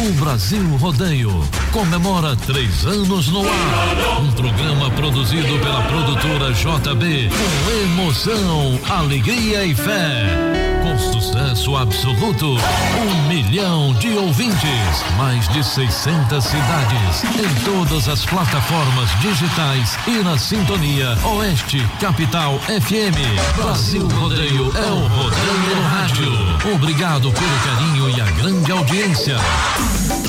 O Brasil Rodeio comemora três anos no ar. Um programa produzido pela produtora JB com emoção, alegria e fé. Sucesso absoluto, um milhão de ouvintes, mais de 600 cidades, em todas as plataformas digitais e na sintonia Oeste Capital FM. Brasil Rodeio é o Rodeio no Rádio. Obrigado pelo carinho e a grande audiência.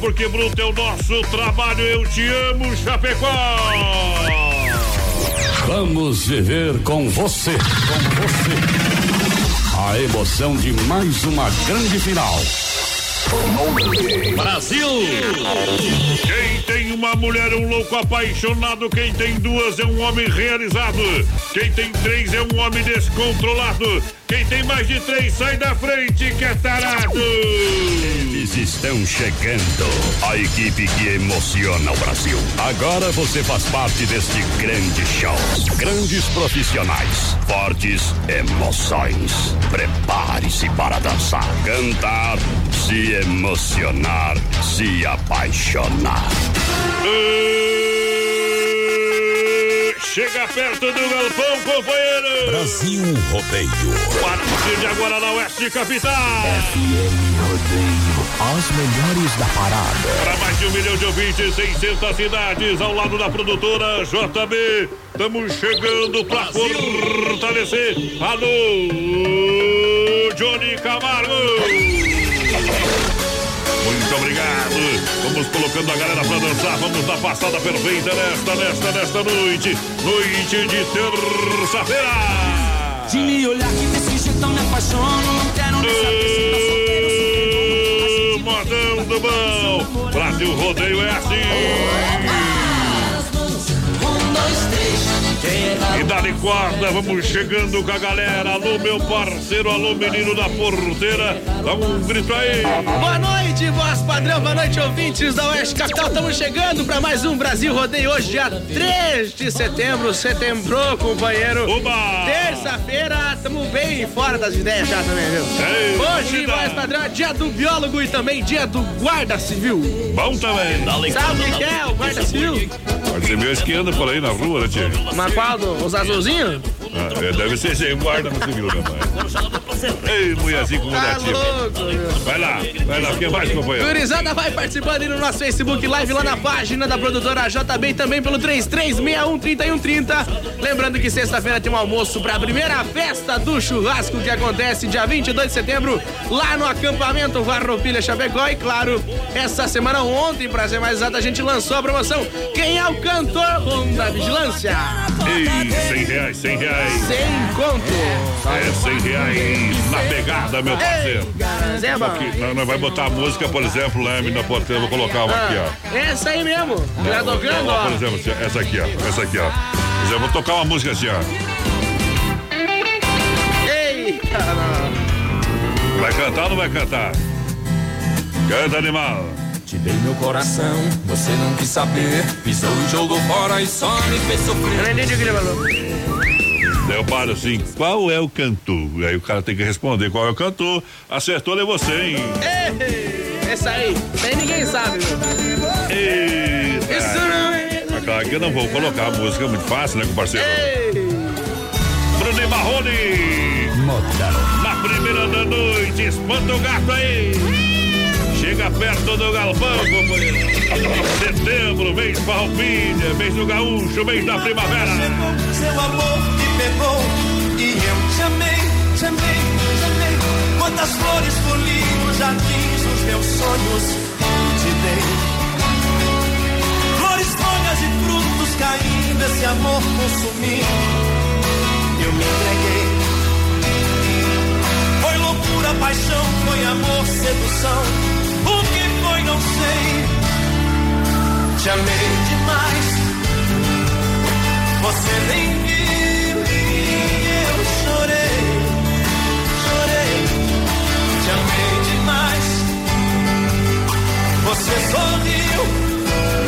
porque bruto é o nosso trabalho. Eu te amo, Chapecó! Vamos viver com você, com você. A emoção de mais uma grande final. Brasil! Quem tem uma mulher é um louco apaixonado, quem tem duas é um homem realizado, quem tem três é um homem descontrolado, quem tem mais de três sai da frente que é tarado. Eles estão chegando. A equipe que emociona o Brasil. Agora você faz parte deste grande show. Grandes profissionais, fortes emoções. Prepare-se para dançar, cantar, se emocionar, se apaixonar. Chega perto do galpão, companheiro! Brasil Rodeio. A partir de agora na Oeste Capital. FM Rodeio, as melhores da parada. Para mais de um milhão de ouvintes, 600 cidades, ao lado da produtora JB. Estamos chegando para fortalecer. Alô, Johnny Camargo. Muito obrigado. Vamos colocando a galera pra dançar. Vamos na passada perfeita nesta, nesta, nesta noite. Noite de terça-feira. De me olhar que desse jeito eu me apaixono. Não quero nem saber se tá solteiro, se Modão do bom. Brasil Rodeio é assim. E dá-lhe corda, vamos chegando com a galera. Alô, meu parceiro, alô, menino da porteira. Dá um grito aí. Boa noite, voz padrão, boa noite, ouvintes da Oeste Capital. Estamos chegando para mais um Brasil Rodeio hoje, dia 3 de setembro. Setembro, companheiro. Oba! Terça-feira, estamos bem fora das ideias já também, viu? Ei, Hoje, voz padrão, é dia do biólogo e também dia do guarda civil. Bom também. Sabe o que é o guarda civil? Meu que anda por aí na rua, né, tia? Mas qual? Os azulzinhos? Ah, é, deve ser sem guarda no civil, né, pai? Ei, mulherzinho com Tá. Vai lá, vai lá, o que mais, companheiro? Gurizada vai participando aí no nosso Facebook Live, lá na página da produtora JB também pelo 33613130. Lembrando que sexta-feira tem um almoço para a primeira festa do churrasco que acontece dia 22 de setembro, lá no acampamento Varropilha Chapecó. E claro, essa semana, ontem, para ser mais exato, a gente lançou a promoção Quem é o cantor Ronda Vigilância? Ei, 100 reais, 100 reais. Sem conto. É 100 reais na pegada, meu parceiro. Ei, nós, nós vai botar a música, por exemplo, Leme na porteira, vou colocar uma aqui, ó. Ah, essa aí mesmo. Já tocando, Ó, Por exemplo, assim, essa aqui, ó. Essa aqui, ó. Por exemplo, vou tocar uma música assim, ó. Eita, não. Vai cantar ou não vai cantar? Canta, animal. Te dei meu coração, você não quis saber. Pisou e jogou fora e só me fez sofrer. Eu não entendi o que ele falou. Daí eu paro assim, qual é o cantor? Aí o cara tem que responder qual é o cantor. Acertou, é você, hein? Ei, essa aí, nem ninguém sabe, meu. Eita. Isso não é. Mas claro que eu não vou colocar a música, é muito fácil, né, com parceiro? Ei, Bruno Marrone, na primeira da noite, espanta o gato aí. Chega perto do galpão, companheiro. Setembro, mês farroupilha, mês do gaúcho, mês da primavera. Seu amor me pegou e eu te amei, te amei, te amei. Quantas flores colhi jardins dos meus sonhos te dei. Flores, folhas e frutos caindo, esse amor consumiu. Eu me entreguei. Foi loucura, paixão, foi amor, sedução. Não sei. Te amei demais. Você nem viu e eu chorei, chorei, te amei demais. Você sorriu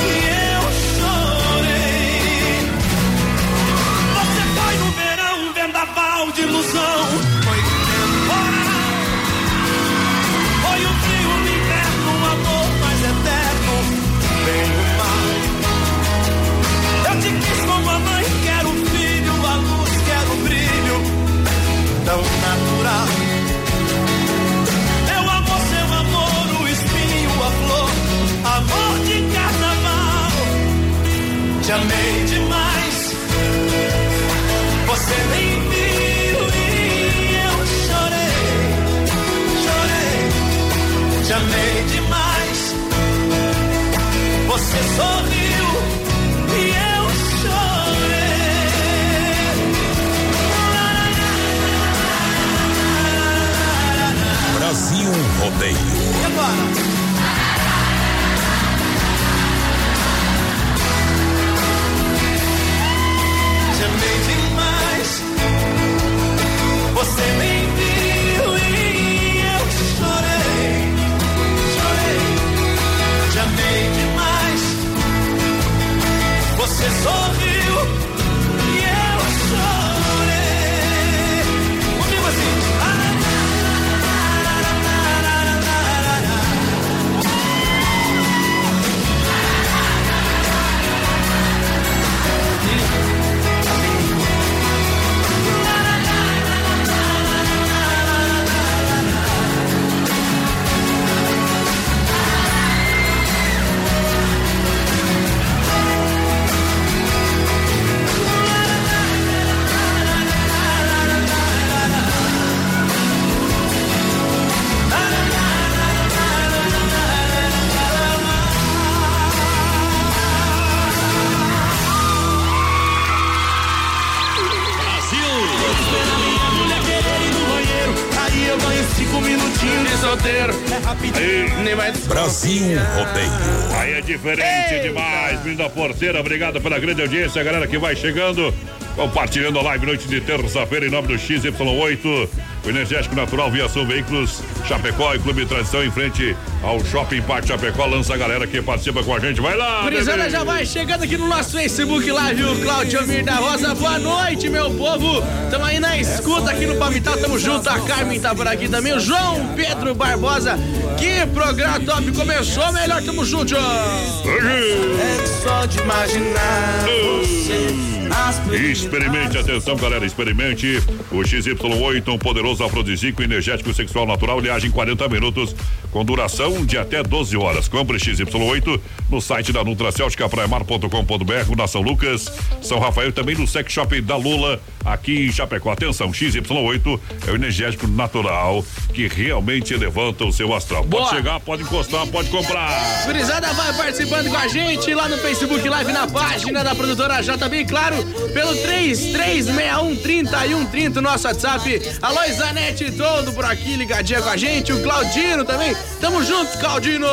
e eu chorei. Você foi no verão, vendaval de ilusão. Te amei demais, você nem viu e eu chorei, chorei. Te amei demais, você sorriu e eu chorei. Brasil Rodeio. E agora? Te Brasil Rodeio. Aí é diferente demais, vindo a porteira. Obrigado pela grande audiência, a galera que vai chegando. Compartilhando a live noite de terça-feira em nome do XY8. O Energético Natural Viação Veículos, Chapecó e Clube Tradição em frente ao Shopping Parque Chapecó. Lança a galera que participa com a gente. Vai lá! Bebê. já vai chegando aqui no nosso Facebook Live, o Claudio Mir da Rosa. Boa noite, meu povo. Tamo aí na escuta aqui no Palmital, tamo junto. A Carmen tá por aqui também. O João Pedro Barbosa. Que programa top. Começou melhor, tamo junto. É só de imaginar você nas Experimente, atenção galera, experimente o XY8, um poderoso afrodisíaco energético sexual natural, ele age em 40 minutos, com duração de até 12 horas. Compre XY8 no site da Nutracêutica Praiamar.com.br, na São Lucas, São Rafael, também no Sex Shop da Lula, aqui em Chapecó. Atenção, XY8 é o energético natural que realmente levanta o seu astral. Boa. Pode chegar, pode encostar, pode comprar. Gurizada vai participando com a gente lá no Facebook Live, na página da produtora JB, claro, pelo 3361 3130, nosso WhatsApp. Alô, Zanete, todo por aqui ligadinha com a gente. O Claudino também. Tamo juntos, Claudino.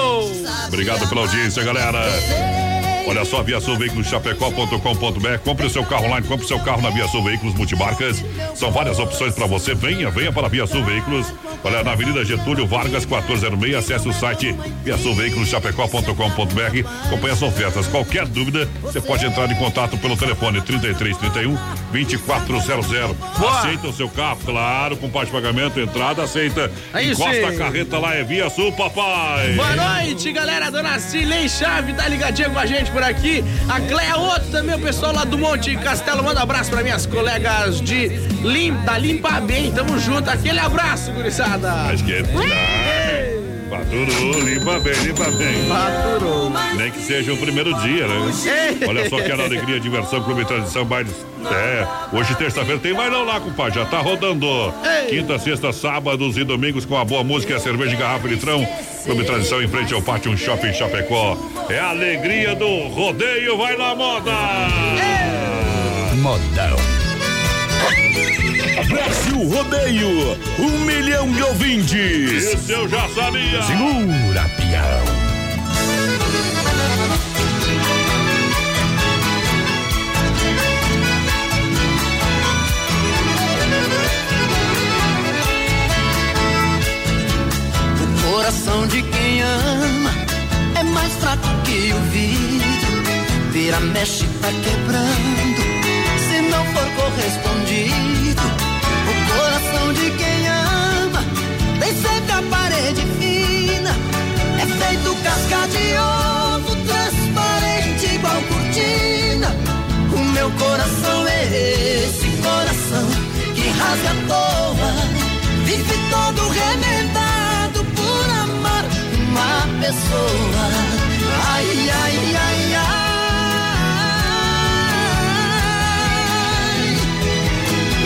Obrigado pela audiência, galera. Olha só, Via Sul Veículos Chapecó.com.br. Compre o seu carro online, compre o seu carro na Via Sul Veículos Multimarcas. São várias opções para você. Venha, venha para a Via Sul Veículos. Olha, na Avenida Getúlio Vargas, 1406. Acesse o site Via Sul Veículos Chapecó.com.br. Acompanhe as ofertas. Qualquer dúvida, você pode entrar em contato pelo telefone 3331 2400. Boa. Aceita o seu carro, claro, com parte de pagamento, entrada, aceita. Aí Encosta sim. a carreta lá, é Via Sul, papai. Boa noite, galera. Dona Cilei Chave tá ligadinha com a gente por aqui. A Cleia Otto também, o pessoal lá do Monte Castelo. Manda um abraço pra minhas colegas de Lim, da Limpa Bem. Tamo junto. Aquele abraço, gurizada. Acho que é. Faturou, limpa bem, limpa bem. Faturou. Nem que seja o primeiro dia, né? Olha só que alegria, diversão, clube tradição, bailes. É, hoje terça-feira tem bailão lá, compadre, já tá rodando. Quinta, sexta, sábados e domingos com a boa música e a cerveja de garrafa e litrão. Clube Tradição em frente ao Pátio um Shopping Chapecó. É a alegria do rodeio, vai na moda! Modão. Brasil Rodeio, um milhão de ouvintes. Isso eu já sabia! Segura, pião. O coração de quem ama é mais fraco que o vidro. Vira, mexe, tá quebrando. Que rasga à toa. Vive todo remendado por amar uma pessoa. Ai, ai, ai, ai.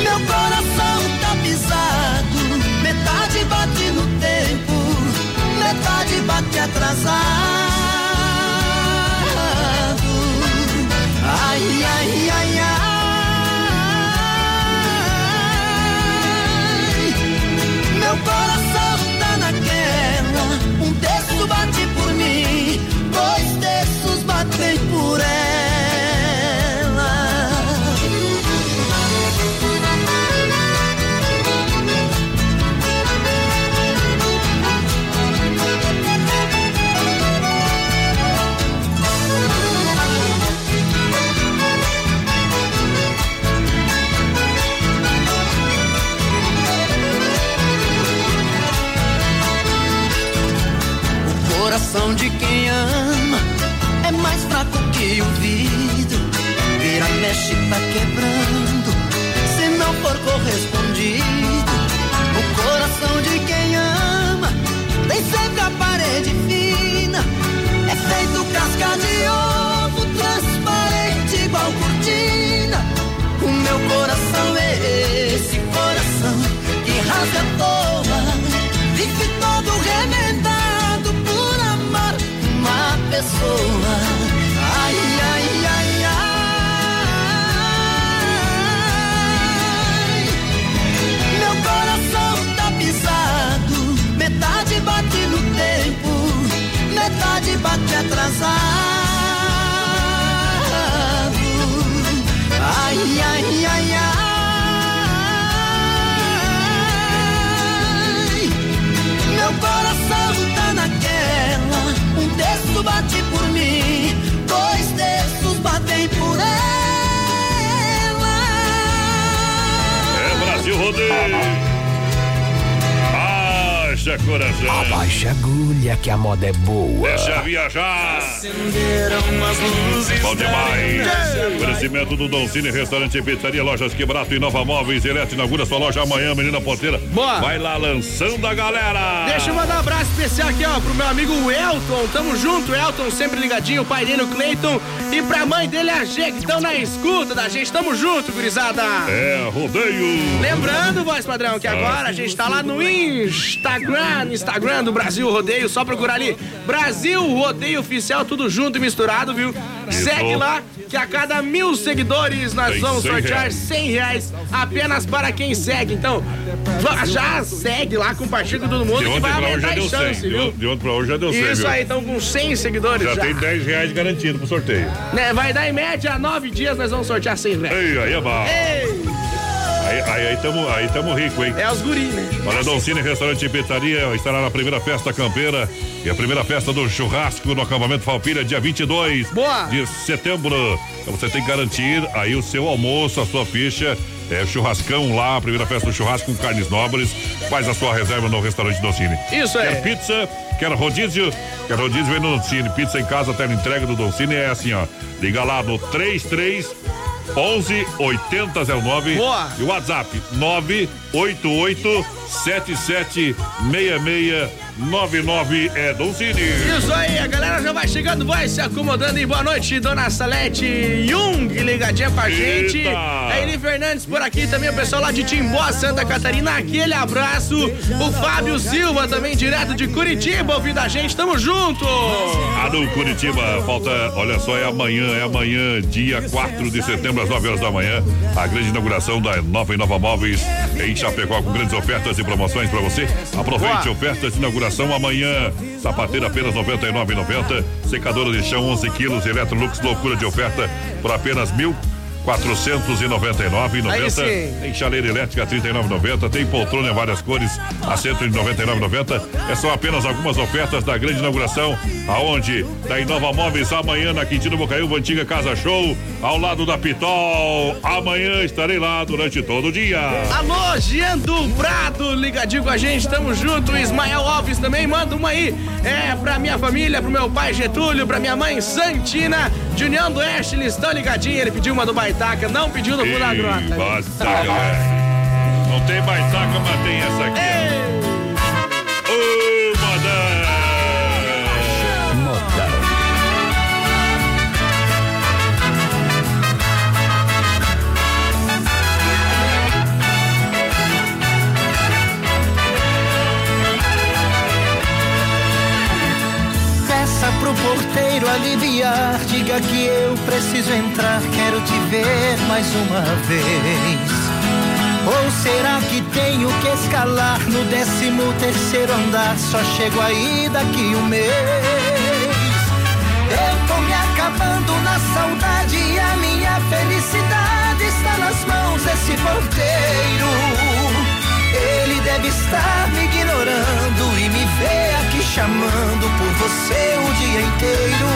Meu coração tá pisado. Metade bate no tempo, metade bate atrasado. O pessoa. Ai, ai, ai, ai. Meu coração tá pisado. Metade bate no tempo, metade bate atrasado. É Brasil Rodeio! Baixa coração! Abaixa a agulha que a moda é boa. Deixa viajar! Acenderam as luzes. Bom demais! Oferecimento do Don Cine, restaurante e pizzaria, lojas que barato, Inova Móveis, Eletro, inaugura sua loja amanhã, menina porteira. Boa. Vai lá lançando a galera! Deixa eu mandar um abraço especial aqui, ó, pro meu amigo Elton. Tamo junto, Elton, sempre ligadinho, o pai dele, o Cleiton. E pra mãe dele, a G, que estão na escuta da gente. Tamo junto, gurizada. É rodeio! Lembrando, voz padrão, que agora a gente tá lá no Instagram Instagram, Instagram do Brasil Rodeio, só procurar ali Brasil Rodeio Oficial, tudo junto e misturado, viu? Isso. Segue lá, que a cada mil seguidores nós Tem vamos 100 sortear reais. 100 reais apenas para quem segue. Então, já segue lá, compartilha com todo mundo De que ontem vai pra hoje já aumentar deu a 100. chance, De viu? on- De ontem pra hoje já deu 100. Isso viu? aí, então com 100 seguidores Já já. tem 10 reais garantido pro sorteio. Né, vai dar em média nove dias, nós vamos sortear 100 reais. Ei, aí é bom. Ei, Aí, aí, aí tamo, aí tamo rico, hein? é os guri, né? Olha, Doncini Restaurante e Pizzaria estará na primeira festa campeira e a primeira festa do churrasco no acampamento Falpilha, dia 22 Boa. de setembro. Então você tem que garantir aí o seu almoço, a sua ficha. É churrascão lá, a primeira festa do churrasco com carnes nobres. Faz a sua reserva no restaurante Doncini. Isso é. Quer pizza? Quer rodízio? Quer rodízio? Vem no Doncini. Pizza em casa, até na entrega do Doncini é assim, ó. Liga lá no 33 11 8009 Boa. e o WhatsApp 988 77 6699 é Doncini. Isso aí, a galera já vai chegando, vai se acomodando e boa noite, dona Salete Jung, ligadinha com a gente. Eita. A Eli Fernandes por aqui também, o pessoal lá de Timbó, Santa Catarina, aquele abraço. O Fábio Silva também, direto de Curitiba, ouvindo a gente, tamo junto. A do Curitiba, falta, olha só, é amanhã, é amanhã, dia 4 de setembro, às 9 horas da manhã, a grande inauguração da Nova Inova Móveis em Chapecó, com grandes ofertas e promoções pra você. Aproveite Boa. ofertas de inauguração amanhã. Sapateira apenas R$ 99,90. Secadora de chão 11 quilos, Electrolux, loucura de oferta por apenas mil. 499,90. Aí sim. Tem chaleira elétrica 39,90. Tem poltrona em várias cores a 199,90. É só apenas algumas ofertas da grande inauguração, aonde da Inova Móveis amanhã na Quintino Bocaiúva, antiga Casa Show, ao lado da Pitol. Amanhã estarei lá durante todo o dia. Alô, Jean do Prado, ligadinho com a gente, tamo junto. Ismael Alves também, manda uma aí. É pra minha família, pro meu pai Getúlio, pra minha mãe Santina, de União do Oeste, eles estão ligadinhos. Ele pediu uma do Baitaca, não pediu do Pula Grota. Ih, Baitaca, velho. Não tem baitaca, mas tem essa aqui. ó. Pro porteiro aliviar, diga que eu preciso entrar, quero te ver mais uma vez. Ou será que tenho que escalar no décimo terceiro andar? Só chego aí daqui um mês. Eu tô me acabando na saudade e a minha felicidade está nas mãos desse porteiro. Ele deve estar me ignorando e me vê aqui chamando por você o dia inteiro.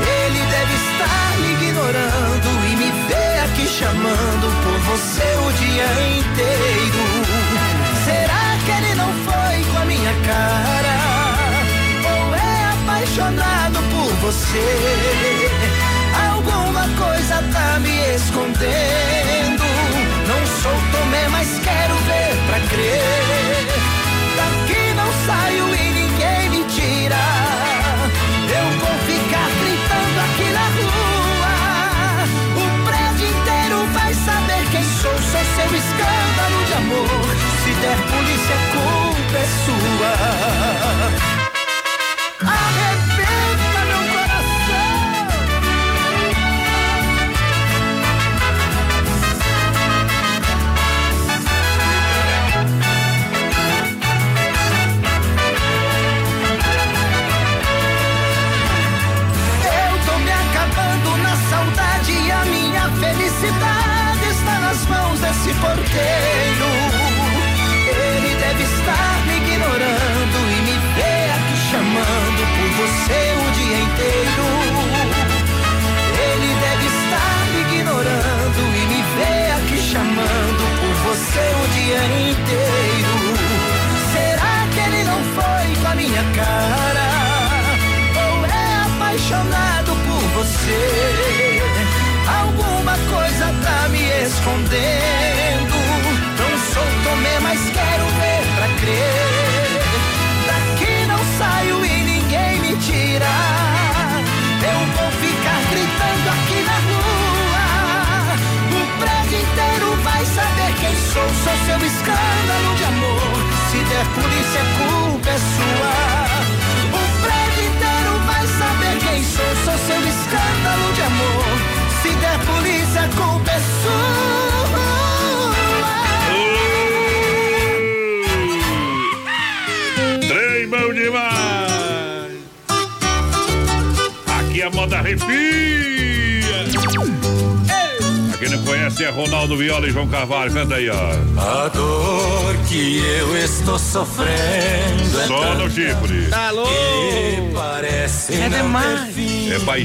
Ele deve estar me ignorando e me vê aqui chamando por você o dia inteiro. Será que ele não foi com a minha cara? Ou é apaixonado por você? Alguma coisa tá me escondendo. Sou Tomé, mas quero ver pra crer. Daqui não saio e ninguém me tira. Eu vou ficar gritando aqui na rua. O prédio inteiro vai saber quem sou. Sou seu escândalo de amor. Se der polícia, culpa é sua.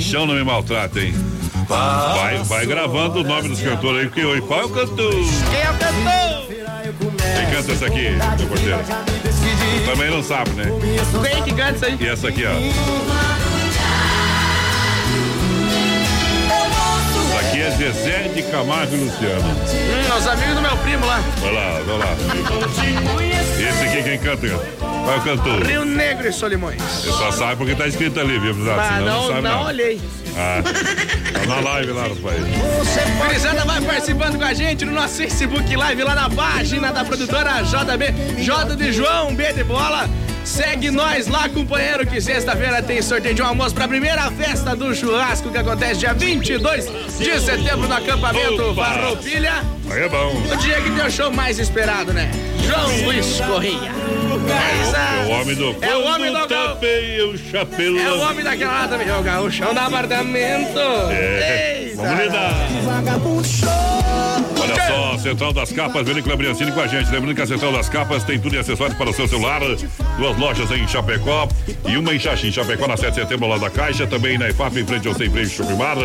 Paixão, não me maltrata, hein? Vai, vai gravando o nome dos cantores aí, porque hoje qual é o cantor? Quem é o cantor? Quem canta essa aqui, meu porteiro? Também não sabe, né? Quem que canta isso aí? E essa aqui, ó. Essa aqui é Zezé de Camargo e Luciano. Hum, os amigos do meu primo lá. Vai lá, vai lá. Esse aqui quem canta? Qual é o cantor? Rio Negro e Solimões. Você só sabe porque tá escrito ali, viu? Mas Senão não, não, não olhei. Ah, tá na live lá, rapaz. Gurizada vai participando com a gente no nosso Facebook Live, lá na página da produtora JB, J de João, B de Bola. Segue nós lá, companheiro, que sexta-feira tem sorteio de um almoço para a primeira festa do churrasco que acontece dia 22 de setembro no acampamento! Farroupilha. Aí é bom. O dia que tem o show mais esperado, né? João Luiz Correia. É o homem do. É o homem do tapei o chapéu. É o homem daquela lá também, é o gaúchão do apartamento. É. Vamos lidar. Olha só, Central das Capas, Vinícola Briancini com a gente. Lembrando que a Central das Capas tem tudo e acessórios para o seu celular. Duas lojas em Chapecó e uma em Xaxim. Chapecó na 7 de setembro, lá da Caixa. Também na IFAP, em frente ao Sem Freio Bar.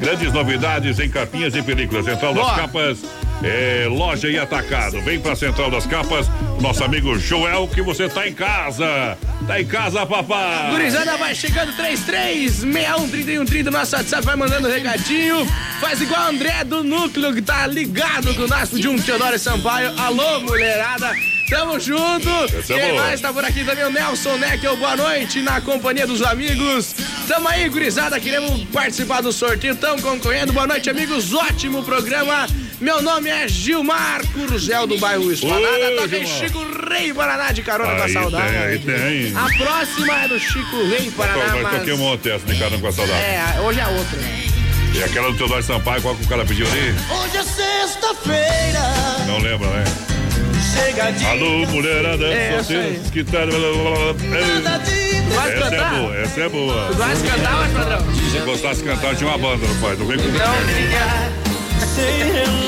Grandes novidades em capinhas e películas. Central das Boa. Capas, é, loja e atacado. Vem pra Central das Capas, nosso amigo Joel, que você tá em casa. Tá em casa, papai. Gurizada vai chegando 33613130 nosso WhatsApp, vai mandando recadinho. Faz igual o André do Núcleo que tá ligado com o nosso de um Teodoro Sampaio. Alô, mulherada. Tamo junto. É Quem mais tá por aqui também? O Nelson Neckel, boa noite, na companhia dos amigos. Tamo aí, gurizada, queremos participar do sorteio, tamo concorrendo. Boa noite, amigos, ótimo programa. Meu nome é Gilmar Curzel, do bairro Esplanada. Ô, Toca em Gilmar. Chico Rei Paraná de carona com a Aí saudade. tem, aí tem. A próxima é do Chico Rei Paraná, Nós mas... toquemos ontem essa de caramba com a saudade. É, hoje é outra. E aquela do Teodoro Sampaio, qual que o cara pediu ali? Hoje é sexta-feira. Não lembra, né? Chega de Alô, mulherada, É, solteiros que tá... nada de Essa é cantar? boa, essa é boa. Tu de cantar, mas padrão? Se gostasse de cantar, tinha uma banda, rapaz. Não vem com Então, fica...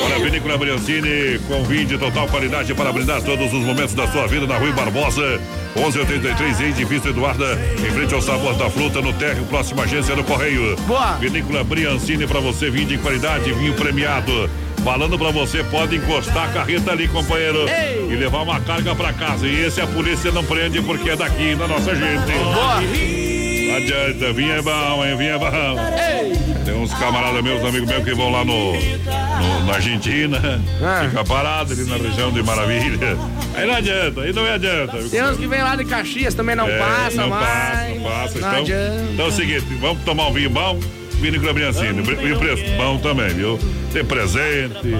Olha, Vinícola Briancini, com vinho de total qualidade para brindar todos os momentos da sua vida na Rui Barbosa, 1183, em Edifício Eduarda, em frente ao Sabor da Fruta, no térreo, próxima agência do Correio. Boa. Vinícola Briancini, para você, vinho de qualidade, vinho premiado. Falando pra você, pode encostar a carreta ali, companheiro, Ei. e levar uma carga pra casa. E esse a polícia não prende porque é daqui, da nossa gente. Boa. Não adianta, vinho é bom, hein? Vinho é bom. Tem uns camaradas meus, amigos meus, que vão lá no, no- na Argentina, Ah. fica parado ali na região de Maravilha. Aí não adianta, aí não adianta. Tem uns que vem lá de Caxias, também não É, passa não mais. passa, não passa. Não Então, adianta. então é o seguinte, vamos tomar um vinho bom, Vinícola Briancini. E o preço bom também, viu? Tem presente,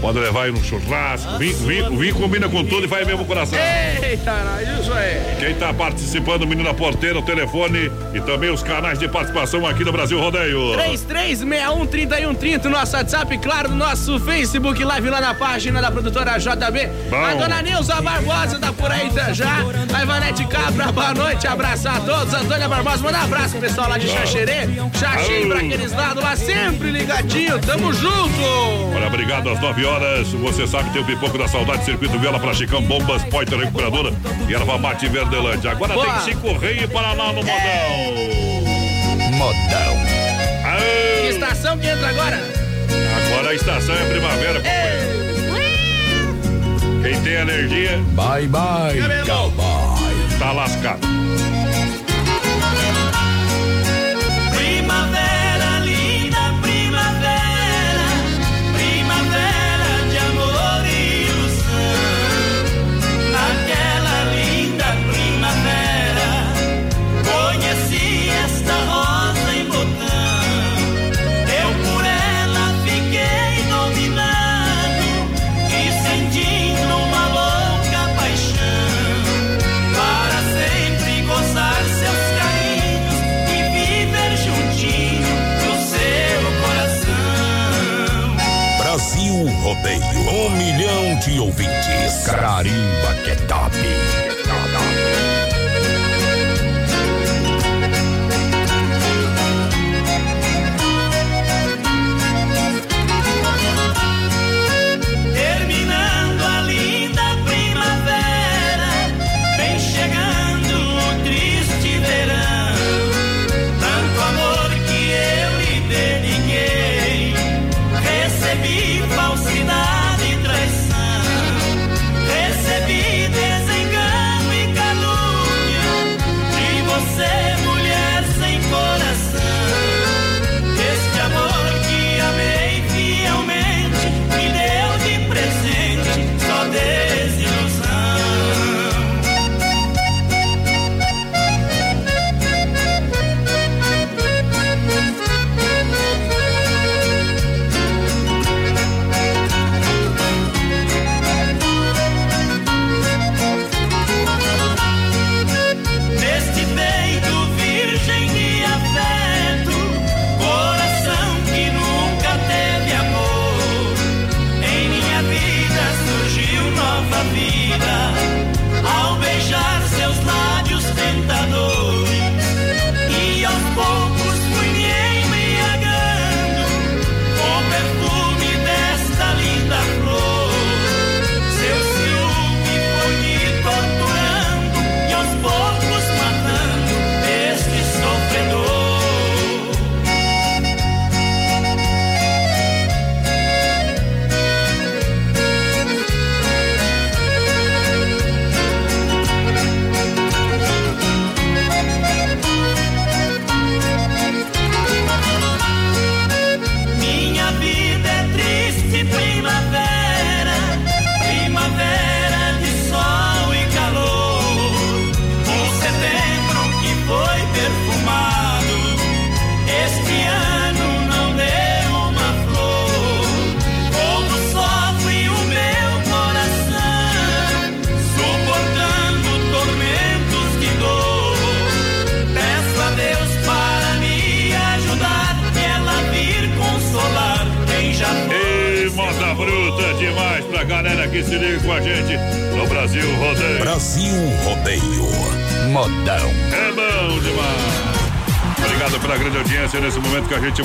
pode levar aí no churrasco. Vinho combina com tudo e vai mesmo o coração. Eita, isso é. Quem está participando, menina porteira, o telefone e também os canais de participação aqui no Brasil Rodeio. 33613130, nosso WhatsApp, claro, no nosso Facebook Live lá na página da produtora JB. Bom. A dona Nilza Barbosa tá por aí tá já. A Ivanete Cabra, boa noite, abraçar a todos. Antônia Barbosa, manda um abraço pro pessoal lá de Xaxerê. Xaxim aqueles lados lá, sempre ligadinho, tamo junto. Olha, obrigado às 9 horas. Você sabe, tem o pipoco da saudade, circuito viola pra Chicão, bombas, poiter recuperadora e erva mate Verdelândia. Agora Boa. tem Chico Rei e Paraná no modão. Modão. Que Aê, estação que entra agora? agora a estação é primavera, companheiro. Quem tem alergia, Bye, bye, cowboy. tá lascado. De ouvintes. Carimba que é top.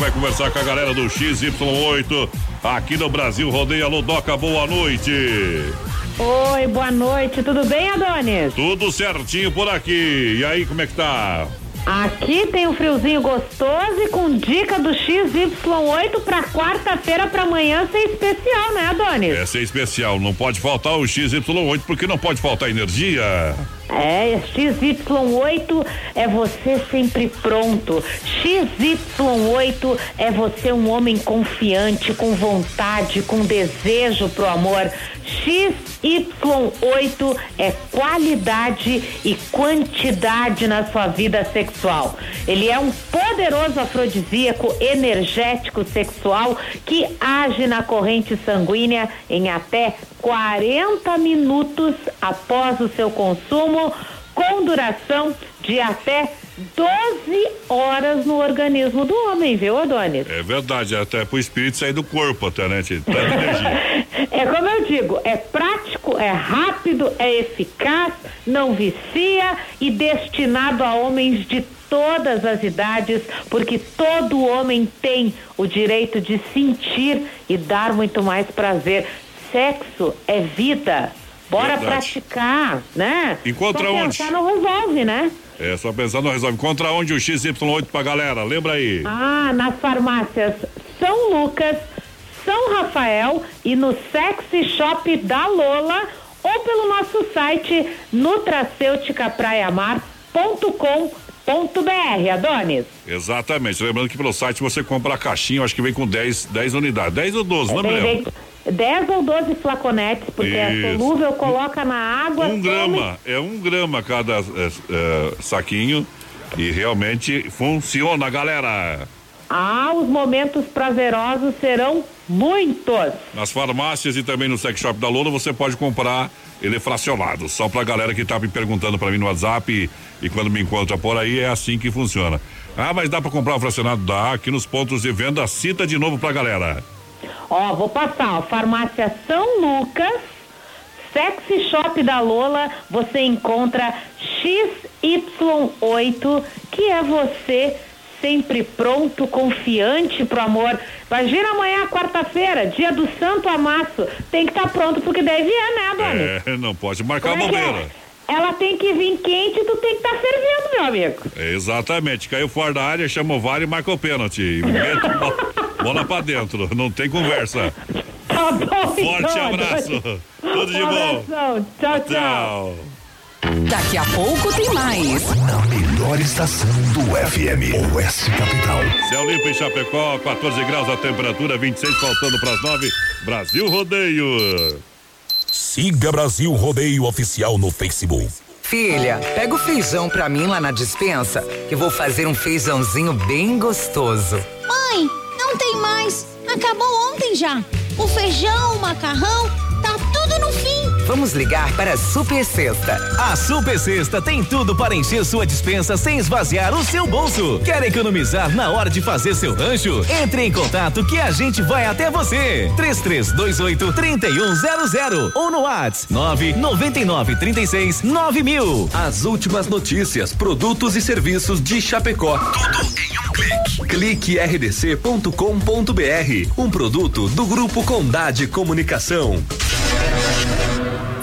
Vai conversar com a galera do XY8 aqui no Brasil Rodeio. Alô, Doca, boa noite. Oi, boa noite, tudo bem, Adonis? Tudo certinho por aqui. E aí, como é que tá? Aqui tem um friozinho gostoso e com dica do XY8 pra quarta-feira pra amanhã ser especial, né, Adonis? Essa é especial, não pode faltar o XY8 porque não pode faltar energia. É, XY8 é você sempre pronto. XY8 é você um homem confiante, com vontade, com desejo pro amor. XY8 é qualidade e quantidade na sua vida sexual. Ele é um poderoso afrodisíaco energético sexual que age na corrente sanguínea em até 40 minutos após o seu consumo, com duração de até 12 horas no organismo do homem, viu, Adonis? É verdade, até pro espírito sair do corpo, até, né? É como eu digo, é prático, é rápido, é eficaz, não vicia e destinado a homens de todas as idades, porque todo homem tem o direito de sentir e dar muito mais prazer. Sexo é vida. Bora Verdade. praticar, né? Encontra Só onde? pensar não resolve, né? É, só pensar não resolve. Contra onde o XY8 pra galera? Lembra aí. Ah, nas farmácias São Lucas, São Rafael e no Sexy Shop da Lola ou pelo nosso site nutracêuticapraiamar.com.br, Adonis. Exatamente. Lembrando que pelo site você compra a caixinha, acho que vem com 10, 10 unidades. 10 ou 12, não me lembro. Vem 10 ou 12 flaconetes, porque é Isso. solúvel, coloca na água. Um some- grama, é um grama cada é, é, saquinho e realmente funciona, galera. Ah, os momentos prazerosos serão muitos. Nas farmácias e também no sex shop da Lola você pode comprar ele fracionado. Só pra galera que tá me perguntando pra mim no WhatsApp e, e quando me encontra por aí, é assim que funciona. Ah, mas dá pra comprar o fracionado? Dá, aqui nos pontos de venda, cita de novo pra galera. Ó, vou passar, ó, farmácia São Lucas, Sexy Shop da Lola, você encontra XY8, que é você sempre pronto, confiante pro amor. Imagina amanhã, quarta-feira, dia do Santo Amasso. Tem que estar pronto porque deve é, né, Doni? É, não pode marcar Como é que é? Ela tem que vir quente e tu tem que estar fervendo, meu amigo. Exatamente, caiu fora da área, chama o VAR e marca o pênalti. Mete bola, bola pra dentro, não tem conversa. Tá bom, Forte então, abraço, Doni. tudo de Um bom. abração. Tchau, tchau. Tchau. Daqui a pouco tem mais. Na melhor estação do FM, Oeste Capital. Céu limpo em Chapecó, 14 graus a temperatura, 26 faltando para as 9. Brasil Rodeio. Siga Brasil Rodeio Oficial no Facebook. Filha, pega o feijão pra mim lá na dispensa, que eu vou fazer um feijãozinho bem gostoso. Mãe, não tem mais. Acabou ontem já. O feijão, o macarrão, tá tudo no fim. Vamos ligar para a Super Sexta. A Super Sexta tem tudo para encher sua dispensa sem esvaziar o seu bolso. Quer economizar na hora de fazer seu rancho? Entre em contato que a gente vai até você. 3328 3100 ou no WhatsApp 999 36 9000. As últimas notícias, produtos e serviços de Chapecó. Tudo em um clique. Clique rdc.com.br. Um produto do Grupo Condade Comunicação.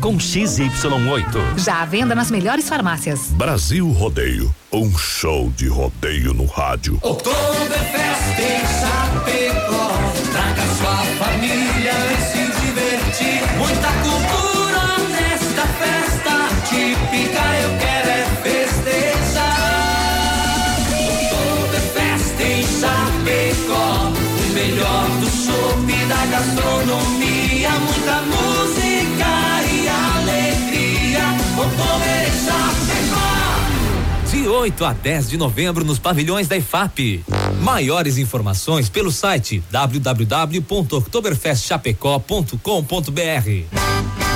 com XY8. Já à venda nas melhores farmácias. Brasil Rodeio, um show de rodeio no rádio. Oktoberfest em 8 a 10 de novembro nos pavilhões da IFAP. Maiores informações pelo site www.oktoberfestchapecó.com.br.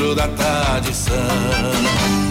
da tradição.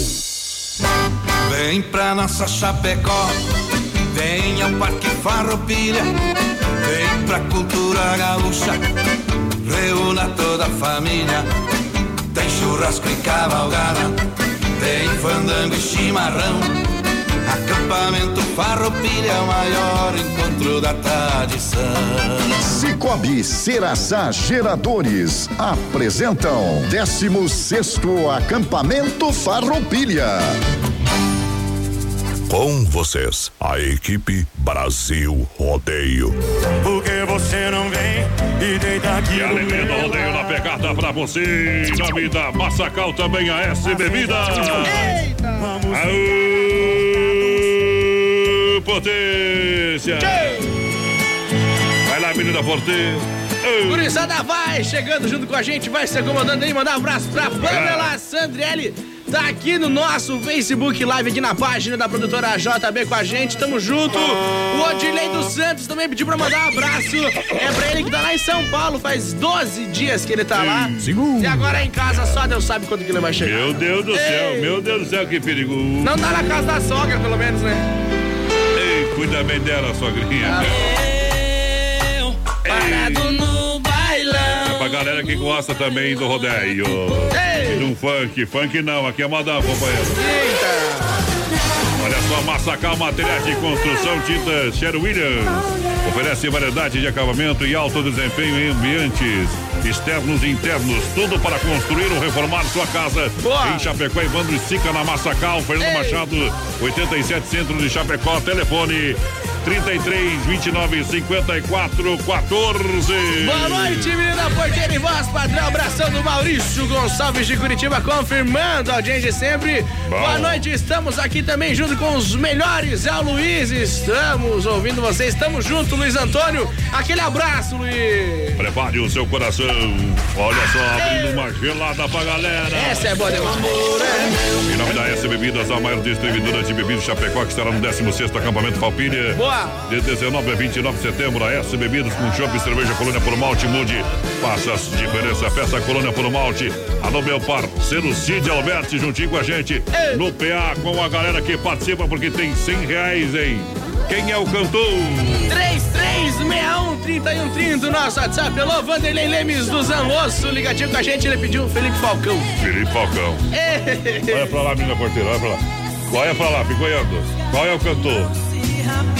Vem pra nossa Chapecó, vem ao Parque Farroupilha, vem pra cultura gaúcha, reúna toda a família. Tem churrasco e cavalgada, tem fandango e chimarrão. Acampamento Farroupilha é o maior encontro da tradição. Cicobi Serasá Geradores apresentam 16 acampamento Farroupilha. Com vocês, a equipe Brasil Rodeio. Por que você não vem e deita aqui E a alegria do rodeio na pegada pra você. Em nome da Massacal também a S Bebidas. Aô, potência. Vai lá, menina Forte. Gurizada vai chegando junto com a gente, vai se acomodando aí, mandar um abraço pra Pamela Sandrielli. tá aqui no nosso Facebook Live, aqui na página da produtora JB com a gente. Tamo junto. O Odilei dos Santos também pediu pra mandar um abraço. É pra ele que tá lá em São Paulo, faz 12 dias que ele tá lá. E agora é em casa, só Deus sabe quando que ele vai chegar. Meu Deus do céu, Ei. meu Deus do céu, que perigo. Não tá na casa da sogra, pelo menos, né? Cuida bem dela, sogrinha. Parado no bailão. É pra galera que gosta também do rodeio. Ei. E do funk. Funk não, aqui é modão, companheiro. Olha só, Massacal Materiais de Construção Tintas Sher Williams. Oferece variedade de acabamento e alto desempenho em ambientes externos e internos. Tudo para construir ou reformar sua casa. Em Chapecó, Evandro Sica na Massacal. Fernando Machado, 87 Centro de Chapecó. Telefone 33 29 54 14. Boa noite, menina porteira e voz padrão. Abração do Maurício Gonçalves de Curitiba, confirmando a audiência de sempre. Bom. Boa noite, estamos aqui também junto com os melhores. É o Luiz, estamos ouvindo vocês. Estamos junto, Luiz Antônio. Aquele abraço, Luiz. Prepare o seu coração. Olha só, abrindo uma gelada pra galera. Essa é boa demais. Em nome da S Bebidas, a maior distribuidora de bebidas Chapecó, que estará no 16 acampamento Falpilha. Boa. De 19 a 29 de setembro, a S Bebidas com chopp e cerveja Colônia por Malte mude. Faça diferença, peça Colônia por Malte. Alô, meu parceiro Cid Alberti, juntinho com a gente. No PA, com a galera que participa, porque tem 100 reais, hein? Quem é o cantor? 3361-3130, nosso WhatsApp. Alô, Vanderlei Lemes do Zanrosso, ligadinho com a gente. Ele pediu o Felipe Falcão. Felipe Falcão. Olha pra lá, menina porteira, olha pra lá. Olha pra lá, fica olhando. Qual é o cantor?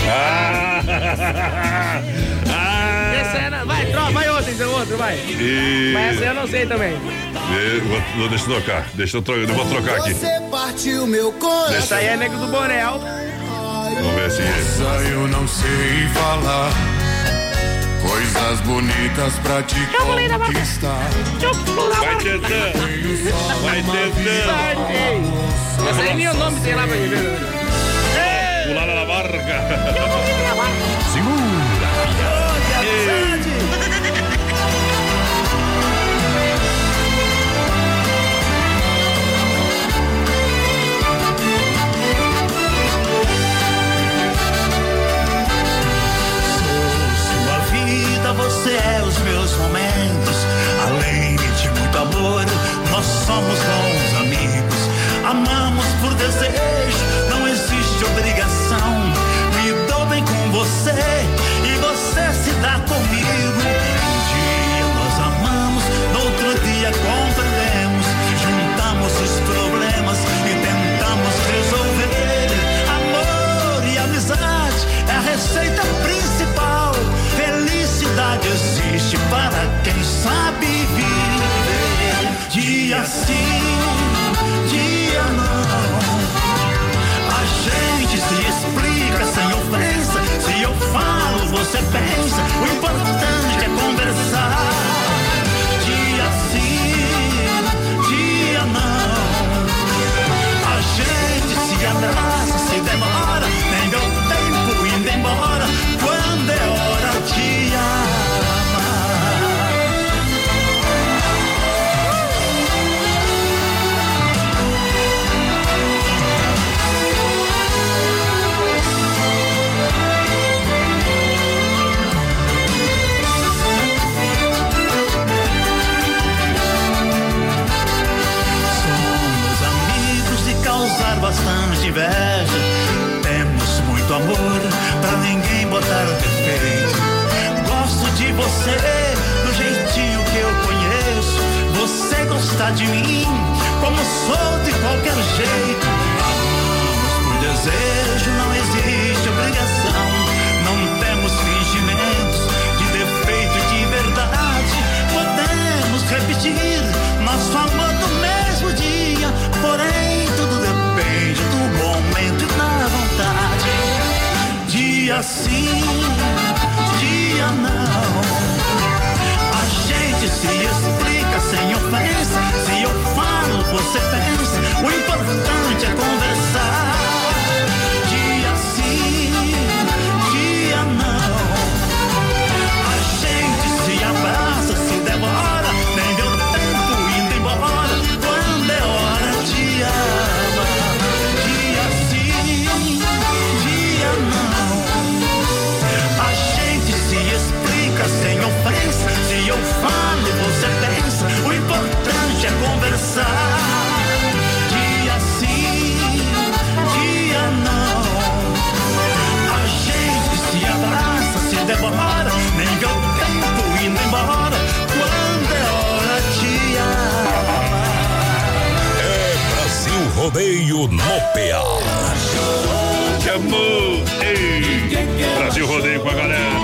Ah! ah! Essa é, vai, troca, vai outra, então outro, vai. E... Mas essa eu não sei também. E- vou- deixa eu trocar, deixa eu trocar, eu vou trocar aqui. Você partiu meu coração. Essa aí é nego do Borel. Vamos ver se. eu não sei falar. Coisas bonitas pra te conquistar. Vai tentando. Vai tentando. Essa aí nem o nome tem lá pra gente ver. Barca. Sua vida, você é os meus momentos. Além de muito amor, nós somos bons amigos. Amamos por desejo, não existe obrigação. Me dou bem com você e você se dá comigo. Falo, você pensa. O inveja. Temos muito amor pra ninguém botar defeito. Gosto de você do jeitinho que eu conheço. Você gosta de mim como sou de qualquer jeito. Amamos por desejo, não existe obrigação. Não temos fingimentos de defeito e de verdade. Podemos repetir nosso amor no mesmo dia. Porém, Dia sim, dia não. A gente se explica sem ofensa. Se eu falo, você pensa. O importante é conversar. Rodeio no PA. Brasil Rodeio com a galera.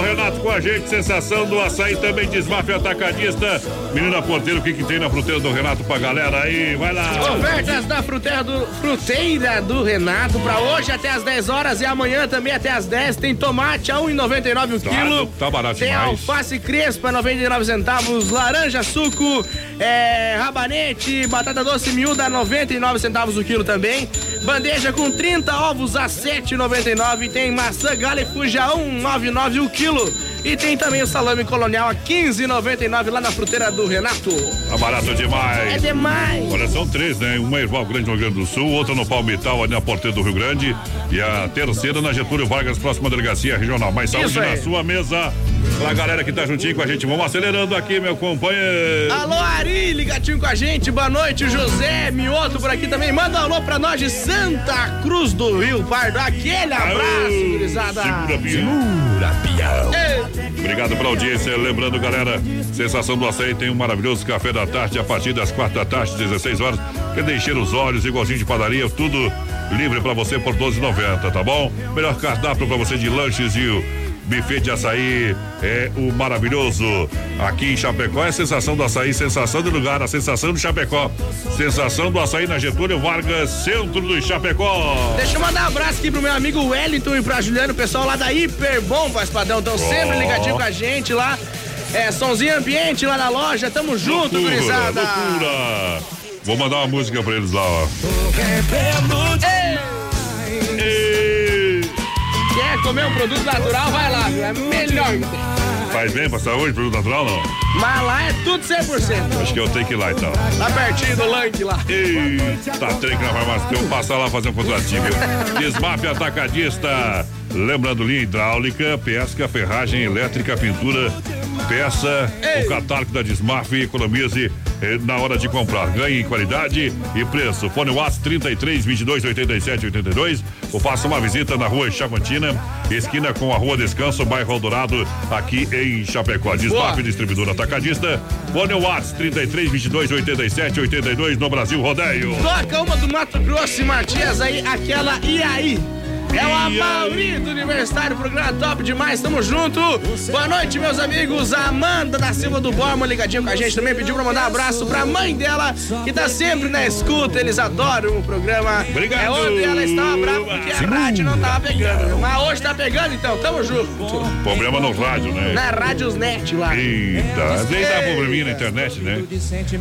Renato com a gente, sensação do açaí também desmafia atacadista. Menina Porteiro, o que, que tem na fruteira do Renato pra galera aí? Vai lá. Ofertas da fruteira do, fruteira do Renato pra hoje até as 10 horas e amanhã também até as 10. Tem tomate a 1,99 o Tá, quilo. tá barato Tem demais. alface crespa 99 centavos, laranja suco, é, rabanete, batata doce miúda 99 centavos o quilo também. Bandeja com 30 ovos a 7,99 e tem maçã galha e fuja a 1,99 o quilo tranquilo. E tem também o salame colonial a 15,99 lá na fruteira do Renato. Tá barato demais. É demais. Olha, são três, né? Uma em Val Grande, no Rio Grande do Sul, outra no Palmital, ali na Porteira do Rio Grande. E a terceira na Getúlio Vargas, próxima delegacia regional. Mais saúde Isso aí. na sua mesa. Pra galera que tá juntinho com a gente. Vamos acelerando aqui, meu companheiro. Alô, Ari, ligadinho com a gente. Boa noite, José Mioto por aqui também. Manda um alô pra nós de Santa Cruz do Rio Pardo. Aquele abraço, gurizada. Segura, pião. Obrigado pela audiência. Lembrando, galera, sensação do açaí tem um maravilhoso café da tarde a partir das quatro da tarde, 16 horas. Quer encher os olhos, igualzinho de padaria, tudo livre pra você por 12,90, tá bom? Melhor cardápio pra você de lanches e buffet de açaí é o maravilhoso. Aqui em Chapecó é a sensação do açaí, sensação do lugar, a sensação do Chapecó. Sensação do açaí na Getúlio Vargas, centro do Chapecó. Deixa eu mandar um abraço aqui pro meu amigo Wellington e pra Juliano, o pessoal lá da Hiper Bom, Voz Padrão. Estão sempre Ó. ligadinho com a gente lá. É, somzinho ambiente lá na loja. Tamo junto, Loucura, gurizada. loucura. Vou mandar uma música pra eles lá, ó. Quer comer um produto natural? Vai lá? É melhor que tem. Faz bem pra saúde, produto natural, não? Mas lá é tudo 100%. Acho que eu tenho que ir lá então. Lá pertinho do Lank lá. Eita, trem que na farmácia. Que passar lá fazer um contratinho. viu? Desmafe atacadista. Lembrando, linha hidráulica, pesca, ferragem elétrica, pintura, peça, o catálogo da Desmafe, economize eh, na hora de comprar. Ganhe em qualidade e preço. Fone WhatsApp 33 22 87 82 ou faça uma visita na rua Chavantina, esquina com a rua Descanso, bairro Eldorado, aqui em Chapecó. Desmafe Boa. distribuidor atacadista. Fone WhatsApp 33 22 87 82 no Brasil Rodeio. Toca uma do Mato Grosso e Matias aí, aquela e aí. É o? Amauri do Universitário, programa top demais, tamo junto. Boa noite, meus amigos. A Amanda da Silva do Borma ligadinho com a gente também pediu pra mandar um abraço pra mãe dela, que tá sempre na escuta. Eles adoram o programa. Obrigado. É onde ela estava brava porque a rádio não tava pegando. Mas hoje tá pegando, então, tamo junto. Problema no rádio, né? Na Rádios Net lá. Eita, vezes dá probleminha na internet, né?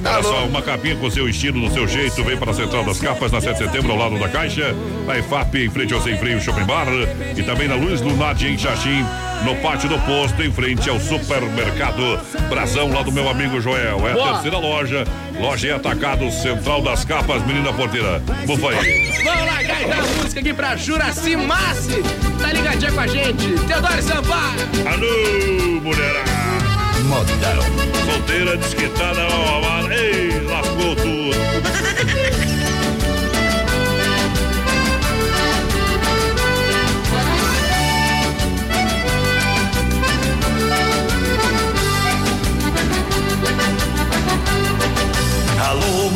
Olha só, uma capinha com seu estilo, no seu jeito, vem para a Central das Capas, na 7 de setembro, ao lado da Caixa, na EFAP, em frente ao Sem Freio Shopping Bar, e também na Luz Lunardi, em Xaxim, no pátio do posto, em frente ao supermercado Brasão, lá do meu amigo Joel. É a Boa. terceira loja, loja em atacado, Central das Capas, menina porteira. Bufa aí. Vamos lá, gaita a música aqui pra Juraci Massi. Tá ligadinha com a gente. Teodoro Sampaio. Alô, mulherada. Modão. Solteira, desquitada, amada. Ei, lascou tudo.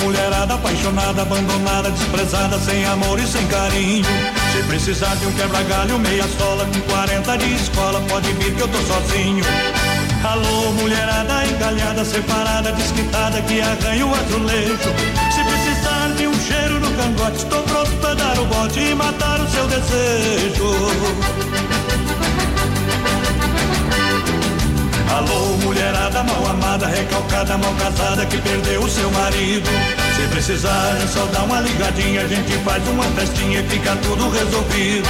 mulherada apaixonada, abandonada, desprezada, sem amor e sem carinho. Se precisar de um quebra-galho, meia sola, com 40 de escola, pode vir que eu tô sozinho. Alô, mulherada encalhada, separada, desquitada, que arranha o azulejo. Se precisar de um cheiro no cangote, estou pronto pra dar o bote e matar o seu desejo. Alô, mulherada mal amada, recalcada, mal casada, que perdeu o seu marido. Se precisar, é só dar uma ligadinha, a gente faz uma festinha e fica tudo resolvido.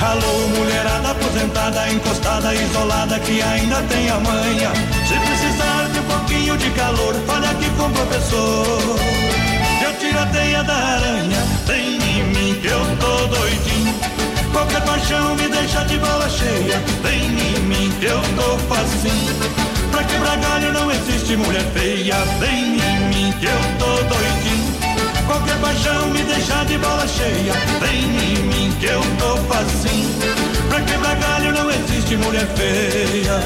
Alô, mulherada aposentada, encostada, isolada, que ainda tem a manha. Se precisar de um pouquinho de calor, fale aqui com o professor. Eu tiro a teia da aranha, vem em mim que eu tô doidinho. Qualquer paixão me deixa de bola cheia. Vem em mim que eu tô facinho. Pra quebrar galho não existe mulher feia. Vem em mim que eu tô doidinho. Qualquer paixão me deixa de bola cheia. Vem em mim que eu tô facinho. Pra quebrar galho não existe mulher feia.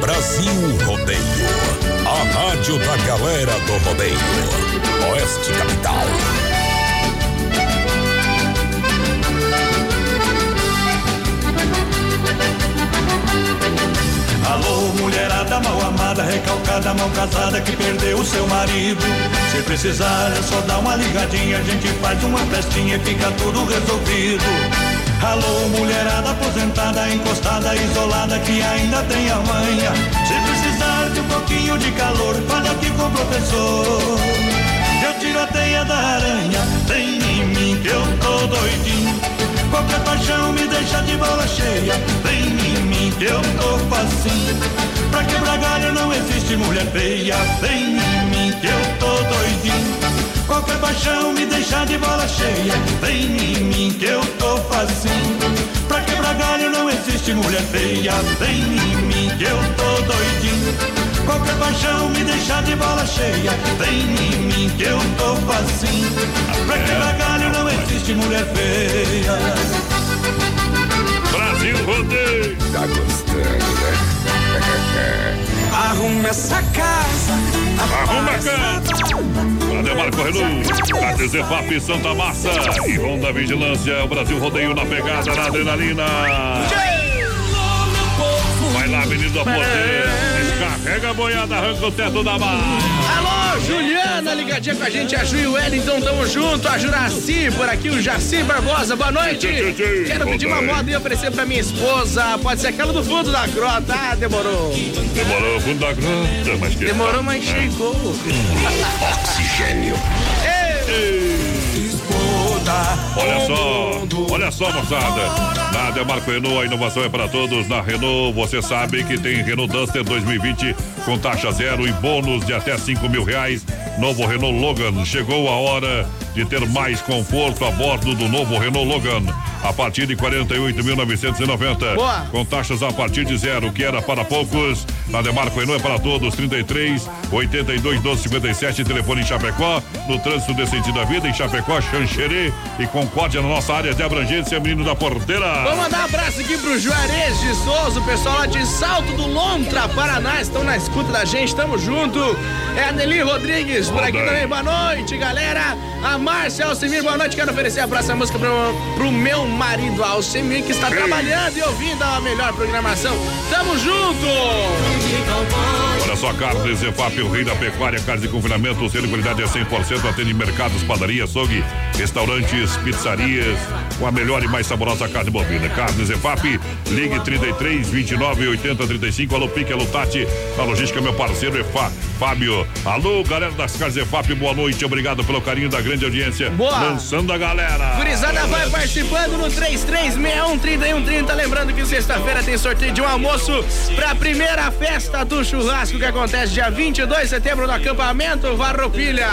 Brasil Rodeio. A rádio da galera do rodeio. Oeste Capital. Alô, mulherada mal amada, recalcada, mal casada que perdeu o seu marido. Se precisar é só dar uma ligadinha, a gente faz uma festinha e fica tudo resolvido. Alô, mulherada aposentada, encostada, isolada que ainda tem a manha. Se precisar de um pouquinho de calor, fala aqui com o professor. Eu tiro a teia da aranha, vem em mim que eu tô doidinho. Qualquer paixão me deixa de bola cheia, vem em mim que eu tô facinho. Pra quebrar galho não existe mulher feia, vem em mim que eu tô doidinho. Qualquer paixão me deixa de bola cheia, vem em mim que eu tô facinho. Pra quebrar galho não existe mulher feia, vem em mim que eu tô doidinho. Qualquer paixão me deixa de bola cheia, vem em mim que eu tô facinho. Pra quebrar galho não existe mulher feia. Brasil Rodeio. Tá gostando, né? Arruma essa casa. Arruma a casa. Ademarco Renault, KTZ Santa Massa e Honda Vigilância. O Brasil Rodeio na pegada, na adrenalina. Vai lá, menino da Porteira. Descarrega a boiada, arranca o teto da barra. Alô, Juliana, ligadinha com a gente, a Ju e o Wellington, tamo junto, a Juraci por aqui, o Jaci Barbosa, boa noite. Quero pedir uma moda e oferecer pra minha esposa, pode ser aquela do fundo da grota, ah, demorou. Demorou, fundo da grota, mas que. Demorou, mas chegou. Oxigênio. Olha só, olha só, moçada. Na Demarco Renault, a inovação é para todos. Na Renault, você sabe que tem Renault Duster 2020 com taxa zero e bônus de até 5 mil reais. Novo Renault Logan. Chegou a hora de ter mais conforto a bordo do novo Renault Logan. A partir de 48.990. Boa. Com taxas a partir de zero, que era para poucos. Na Demarco Renault é para todos. 33 82 12 57. Telefone em Chapecó. No trânsito desse sentido da vida, em Chapecó, Xanxerê e Concórdia, na nossa área de abrangência, menino da porteira. Vou mandar um abraço aqui pro Juarez de Souza, o pessoal lá de Salto do Lontra, Paraná, estão na escuta da gente, tamo junto. É a Nelly Rodrigues por aqui também, boa noite, galera. A Márcia Alcemir, boa noite, quero oferecer a próxima música pro, pro meu marido Alcemir, que está trabalhando e ouvindo a melhor programação. Tamo junto! Olha só, carne Zefap, o rei da pecuária, carne de confinamento, sendo qualidade é 100%, atende mercados, padarias, açougue, restaurantes, pizzarias, com a melhor e mais saborosa carne bovina. Carne Zefap, ligue 33 29 80 35, alô Pique, alô Tati, a logística, meu parceiro Fá, Fábio. Alô, galera das carnes Zefap, boa noite, obrigado pelo carinho da grande audiência. Boa. Lançando a galera. Gurizada vai participando no 33613130. Lembrando que sexta-feira tem sorteio de um almoço pra primeira festa do churrasco que acontece dia 22 de setembro no acampamento Varropilha.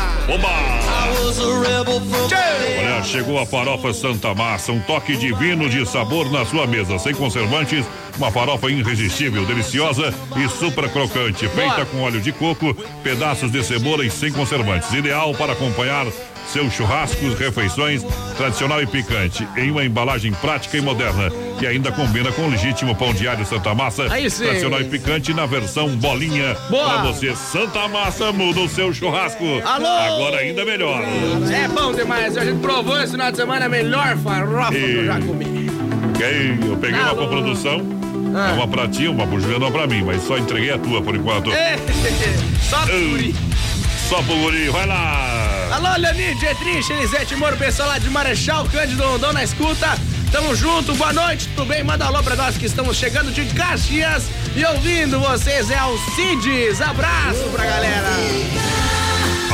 Olha, chegou a farofa Santa Massa, um toque divino de sabor na sua mesa, sem conservantes, uma farofa irresistível, deliciosa e super crocante, feita com óleo de coco, pedaços de cebola e sem conservantes, ideal para acompanhar seus churrascos, refeições tradicional e picante, em uma embalagem prática e moderna, que ainda combina com o legítimo pão diário Santa Massa, Aí tradicional e picante na versão bolinha. Boa. Para você, Santa Massa muda o seu churrasco. Alô? Agora ainda melhor. É bom demais. A gente provou esse final de semana a melhor farofa que eu já comi. Quem? Eu peguei uma Alô? coprodução. Ah. Uma pra ti, uma uma pra mim, mas só entreguei a tua por enquanto. É. Só guri. Só pro guri, vai lá! Alô, Leonide, Etrich, Elisete Moro, pessoal lá de Marechal, Cândido Rondon na escuta. Tamo junto, boa noite, tudo bem? Manda alô pra nós que estamos chegando de Caxias e ouvindo vocês. É Alcides, abraço pra galera.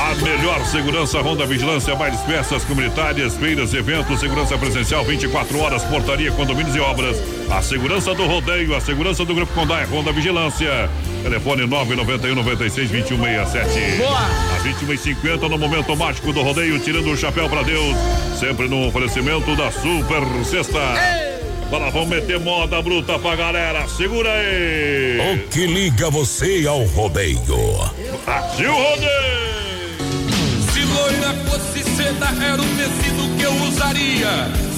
A melhor segurança Ronda Vigilância, mais peças comunitárias, feiras, eventos, segurança presencial 24 horas, portaria, condomínios e obras. A segurança do rodeio, a segurança do Grupo Condai, Ronda Vigilância. Telefone 991 96 2167. Boa! Às 21h50 no momento mágico do rodeio, tirando o chapéu pra Deus. Sempre no oferecimento da Super Sexta. Fala, vamos meter moda bruta pra galera. Segura aí. O que liga você ao rodeio? Brasil Rodeio. Seda, era o tecido que eu usaria.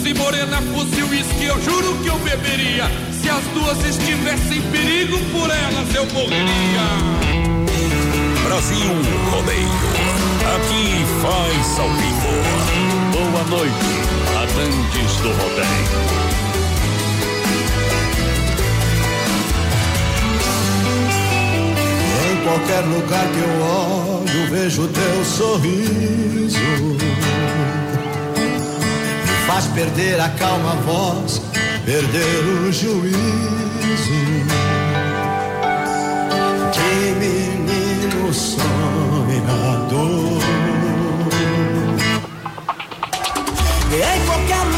Se morena fosse uísque, eu juro que eu beberia. Se as duas estivessem em perigo, por elas eu morreria. Brasil Rodeio. Aqui faz ao vivo. Boa noite, amantes do rodeio. Qualquer lugar que eu olho, vejo teu sorriso. Me faz perder a calma voz, perder o juízo. Que menino sonhador. Em qualquer lugar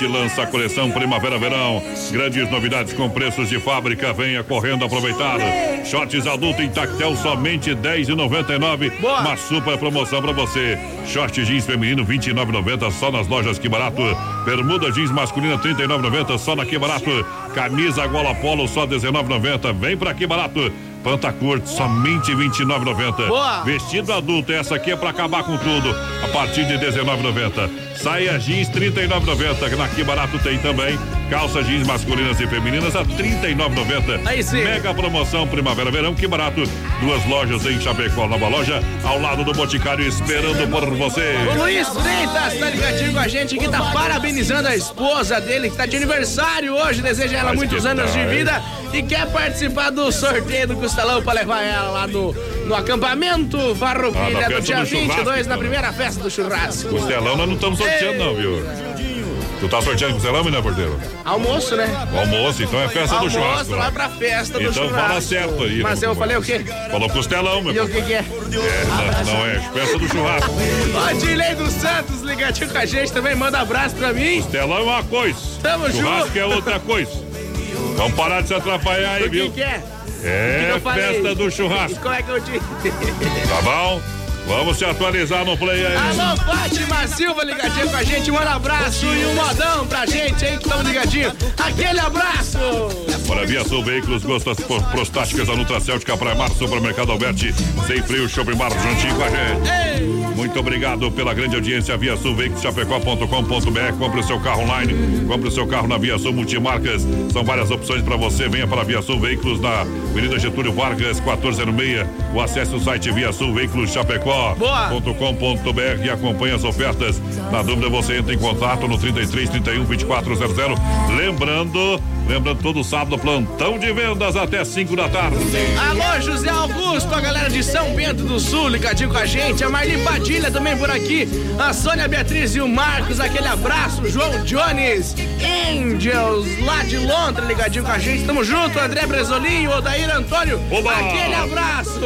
lança a coleção Primavera-Verão. Grandes novidades com preços de fábrica. Venha correndo aproveitar. Shorts adulto em tactel somente 10,99. Uma super promoção pra você. Short jeans feminino 29,90 só nas lojas Que Barato. Bermuda jeans masculina 39,90 só na Que Barato. Camisa gola polo só 19,90. Vem pra Que Barato. Pantacurte, somente R$ 29,90. Boa. Vestido adulto, essa aqui é pra acabar com tudo. A partir de R$ 19,90. Saia jeans R$ 39,90. Na Que Barato tem também. Calça jeans masculinas e femininas a R$ 39,90. Aí sim. Mega promoção Primavera-Verão, Que Barato. Duas lojas em Chapecó, nova loja, ao lado do Boticário, esperando por você. O Luiz Freitas tá ligadinho com a gente aqui, tá parabenizando a esposa dele, que tá de aniversário hoje, deseja ela Mas muitos anos de tal, hein? vida e quer participar do sorteio do Costelão pra levar ela lá no, no acampamento Ah, Farroupilha festa do dia do churrasco, 22, na então. primeira festa do churrasco. Costelão nós não estamos sorteando, não, viu? Tu tá sorteando costelão, né, porteiro? Almoço, né? Almoço, então é festa do Almoço churrasco. lá pra festa do Então churrasco. fala certo aí. Mas eu falei o quê? Falou costelão, meu. E o que que é? É, não, não é, festa do churrasco. Ó, Dilei dos Santos ligadinho com a gente também, manda abraço pra mim. Costelão é uma coisa. Tamo churrasco junto. é outra coisa. Vamos parar de se atrapalhar aí, O que viu? que é? É O que que eu falei? festa do churrasco. Como é que eu disse? Tá bom? Vamos se atualizar no play aí. Alô, Fátima Silva ligadinha com a gente. Um abraço e um modão pra gente, hein, que estamos ligadinhos. Aquele abraço. Para Via Sul Veículos, gostas prostáticas da Nutracêutica Praia Mar, Supermercado Alberti, Sem Frio, Shopping Bar, juntinho com a gente. Muito obrigado pela grande audiência. Via Sul Veículos, chapecó.com.br. Compre o seu carro online, compre o seu carro na Via Sul Multimarcas. São várias opções para você. Venha para a Via Sul Veículos na Avenida Getúlio Vargas, 1406. O acesso ao site Via Sul Veículos Chapecó.com.br e acompanhe as ofertas. Na dúvida, você entra em contato no 33 31 2400. Lembrando, lembrando todo sábado, plantão de vendas até 5 da tarde. Alô, José Augusto, a galera de São Bento do Sul ligadinho com a gente. A Marli Padilha também por aqui. A Sônia Beatriz e o Marcos, aquele abraço. João Jones, Angels, lá de Londres, ligadinho com a gente. Tamo junto, André Bresolinho, Odair Antônio. Oba! Aquele abraço.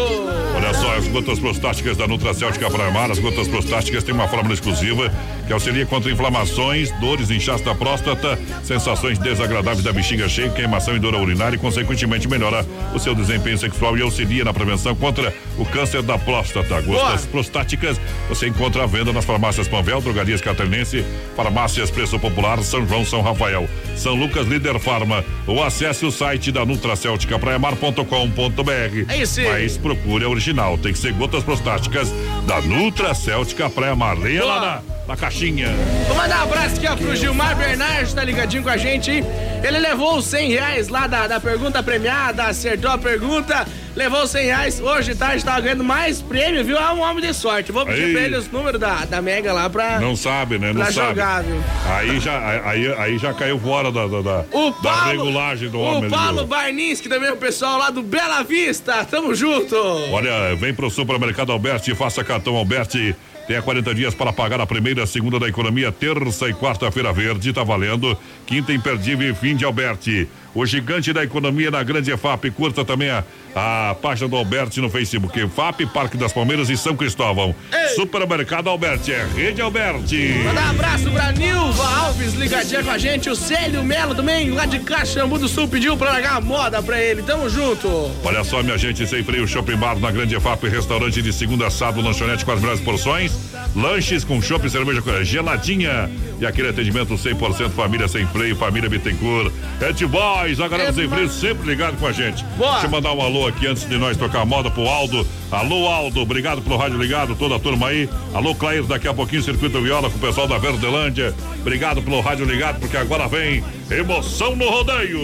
Olha só, as gotas prostáticas da Nutracêutica Praia Mar, as gotas prostáticas têm uma fórmula exclusiva que auxilia contra inflamações, dores, inchaço da próstata, sensações desagradáveis da bexiga cheia, queimação e dor urinária e, consequentemente, melhora o seu desempenho sexual e auxilia na prevenção contra o câncer da próstata. Gotas prostáticas você encontra à venda nas farmácias Panvel, Drogarias Catarinense, farmácias Preço Popular, São João, São Rafael, São Lucas, Líder Farma. Ou acesse o site da Nutracêutica praiamar.com.br. É isso aí. Mas procure a original, tem que ser gotas prostáticas da Nutracêutica Praia Mar. Leia lá na, na caixinha. Vou mandar um abraço aqui ó, pro Gilmar Bernardes, tá ligadinho com a gente, hein? Ele levou os 100 reais lá da, da pergunta premiada, acertou a pergunta, levou os 100 reais. Hoje de tarde tava ganhando mais prêmio, viu? É um homem de sorte. Vou pedir Aí. pra ele os números da, da Mega lá pra. Não sabe, né? Não Pra sabe. jogar, viu? Aí já, aí, aí já caiu fora da, da, da, O da Paulo, regulagem do homem. o Paulo viu? Barnins, que também é o pessoal lá do Bela Vista. Tamo junto. Olha, vem pro Supermercado Alberti, faça cartão Alberti. Tenha 40 dias para pagar a primeira, segunda da economia, terça e quarta-feira verde, tá valendo. Quinta imperdível e fim de Alberti. O gigante da economia na grande EFAP. Curta também a, a página do Alberti no Facebook. EFAP, Parque das Palmeiras e São Cristóvão. Supermercado Alberti, é Rede Alberti. Mandar um abraço pra Nilva Alves, ligadinha com a gente. O Célio Melo também, lá de Caxambu do Sul, pediu pra largar a moda pra ele. Tamo junto. Olha só, minha gente, sem freio, shopping bar na Grande EFAP, restaurante de segunda a sábado, lanchonete com as melhores porções, lanches com chopp e cerveja geladinha e aquele atendimento 100% família sem freio, família Bittencourt. É de boys, a galera sem freio sempre ligado com a gente. Boa. Deixa eu mandar um alô aqui antes de nós tocar a moda pro Aldo. Alô, Aldo, obrigado pelo rádio ligado, toda a turma aí. Alô, Clair, daqui a pouquinho, Circuito Viola com o pessoal da Verdelândia. Obrigado pelo rádio ligado, porque agora vem emoção no rodeio.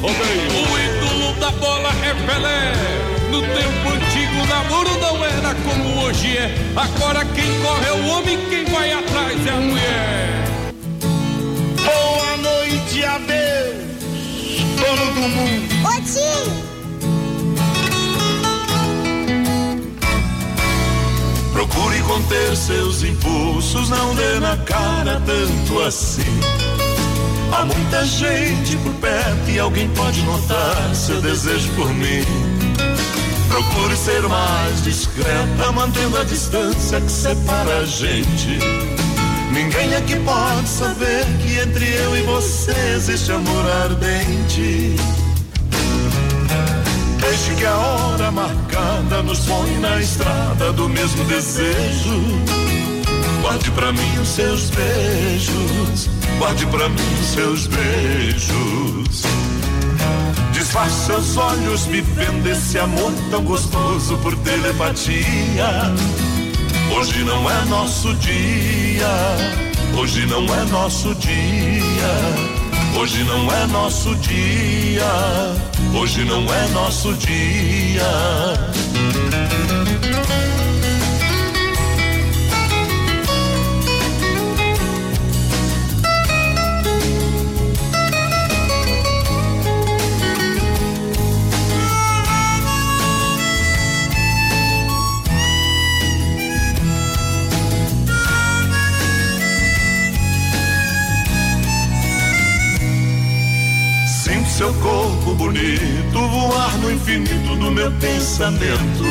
Rodeio. O ídolo da bola é Pelé. No tempo antigo, o namoro não era como hoje é. Agora quem corre é o homem, quem vai atrás é a mulher. Boa noite, adeus, dono do mundo. Ô tio! Procure conter seus impulsos, não dê na cara tanto assim. Há muita gente por perto e alguém pode notar seu desejo por mim. Procure ser mais discreta, mantendo a distância que separa a gente. Ninguém aqui pode saber que entre eu e você existe amor ardente. Deixe que a hora marcada nos põe na estrada do mesmo desejo. Guarde pra mim os seus beijos, guarde pra mim os seus beijos. Desfaça seus olhos me vendo esse amor tão gostoso por telepatia. Hoje não é nosso dia, hoje não é nosso dia. Hoje não é nosso dia, hoje não é nosso dia. Seu corpo bonito voar no infinito do meu pensamento.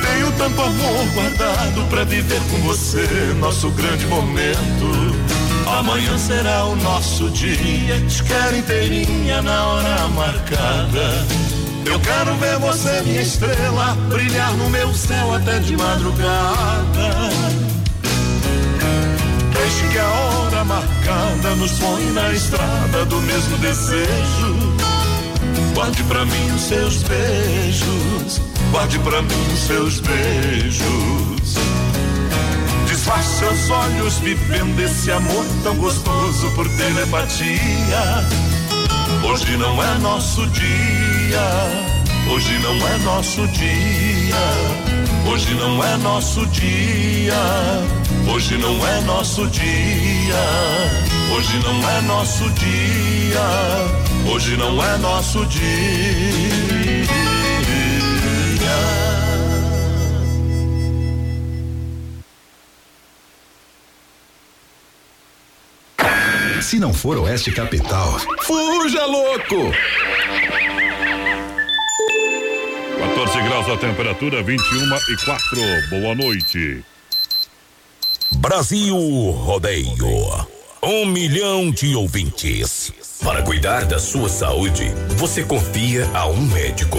Tenho tanto amor guardado pra viver com você nosso grande momento. Amanhã será o nosso dia, te quero inteirinha na hora marcada. Eu quero ver você, minha estrela, brilhar no meu céu até de madrugada. Deixe que a hora marcada nos põe na estrada do mesmo desejo. Guarde pra mim os seus beijos, guarde pra mim os seus beijos. Desfaça seus olhos vivendo esse amor tão gostoso por telepatia. Hoje não é nosso dia, hoje não é nosso dia, hoje não é nosso dia, hoje não é nosso dia, hoje não é nosso dia, hoje não é nosso dia. Se não for Oeste Capital, fuja louco! 14 graus a temperatura, 21 e 4. Boa noite. Brasil Rodeio. Um milhão de ouvintes. Para cuidar da sua saúde, você confia a um médico.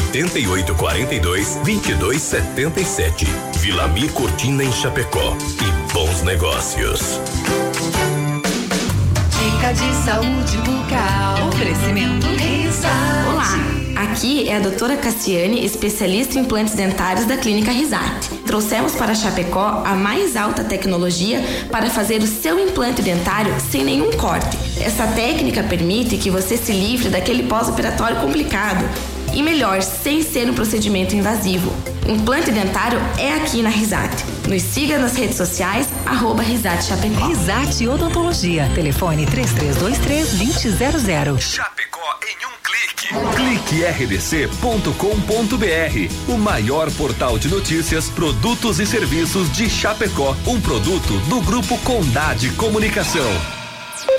88 42 22 77. Vilamir Cortina em Chapecó. E bons negócios. Dica de saúde bucal. Oferecimento Risate. Olá, aqui é a doutora Cassiane, especialista em implantes dentários da Clínica Risate. Trouxemos para Chapecó a mais alta tecnologia para fazer o seu implante dentário sem nenhum corte. Essa técnica permite que você se livre daquele pós-operatório complicado. E melhor, sem ser um procedimento invasivo. Implante dentário é aqui na Risate. Nos siga nas redes sociais, arroba Risate Chapecó. Risate Odontologia. Telefone 3323 2000. Chapecó em um clique. Clique rdc.com.br. O maior portal de notícias, produtos e serviços de Chapecó. Um produto do Grupo Condade Comunicação.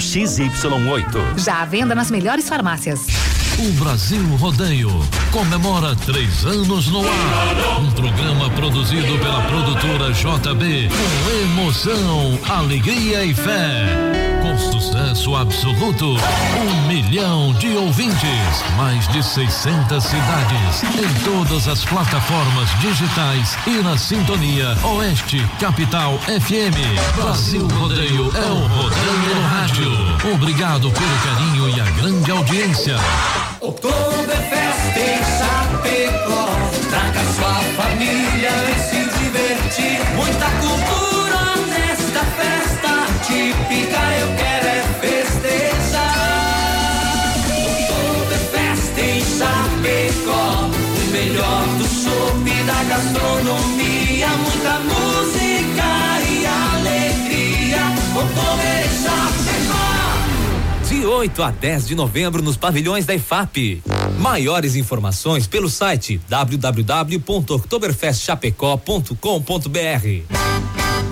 XY8. Já à venda nas melhores farmácias. O Brasil Rodeio comemora três anos no ar. Um programa produzido pela produtora JB com emoção, alegria e fé. Sucesso absoluto, um milhão de ouvintes, mais de 600 cidades, em todas as plataformas digitais e na sintonia Oeste Capital FM. Brasil Rodeio é o Rodeio no Rádio. Obrigado pelo carinho e a grande audiência. Oktoberfest em Chapecó. Gastronomia. Muita música e alegria. Oktober em Chapecó. De 8 a 10 de novembro nos pavilhões da IFAP. Maiores informações pelo site www.oktoberfestchapecó.com.br.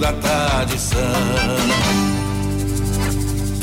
da tradição.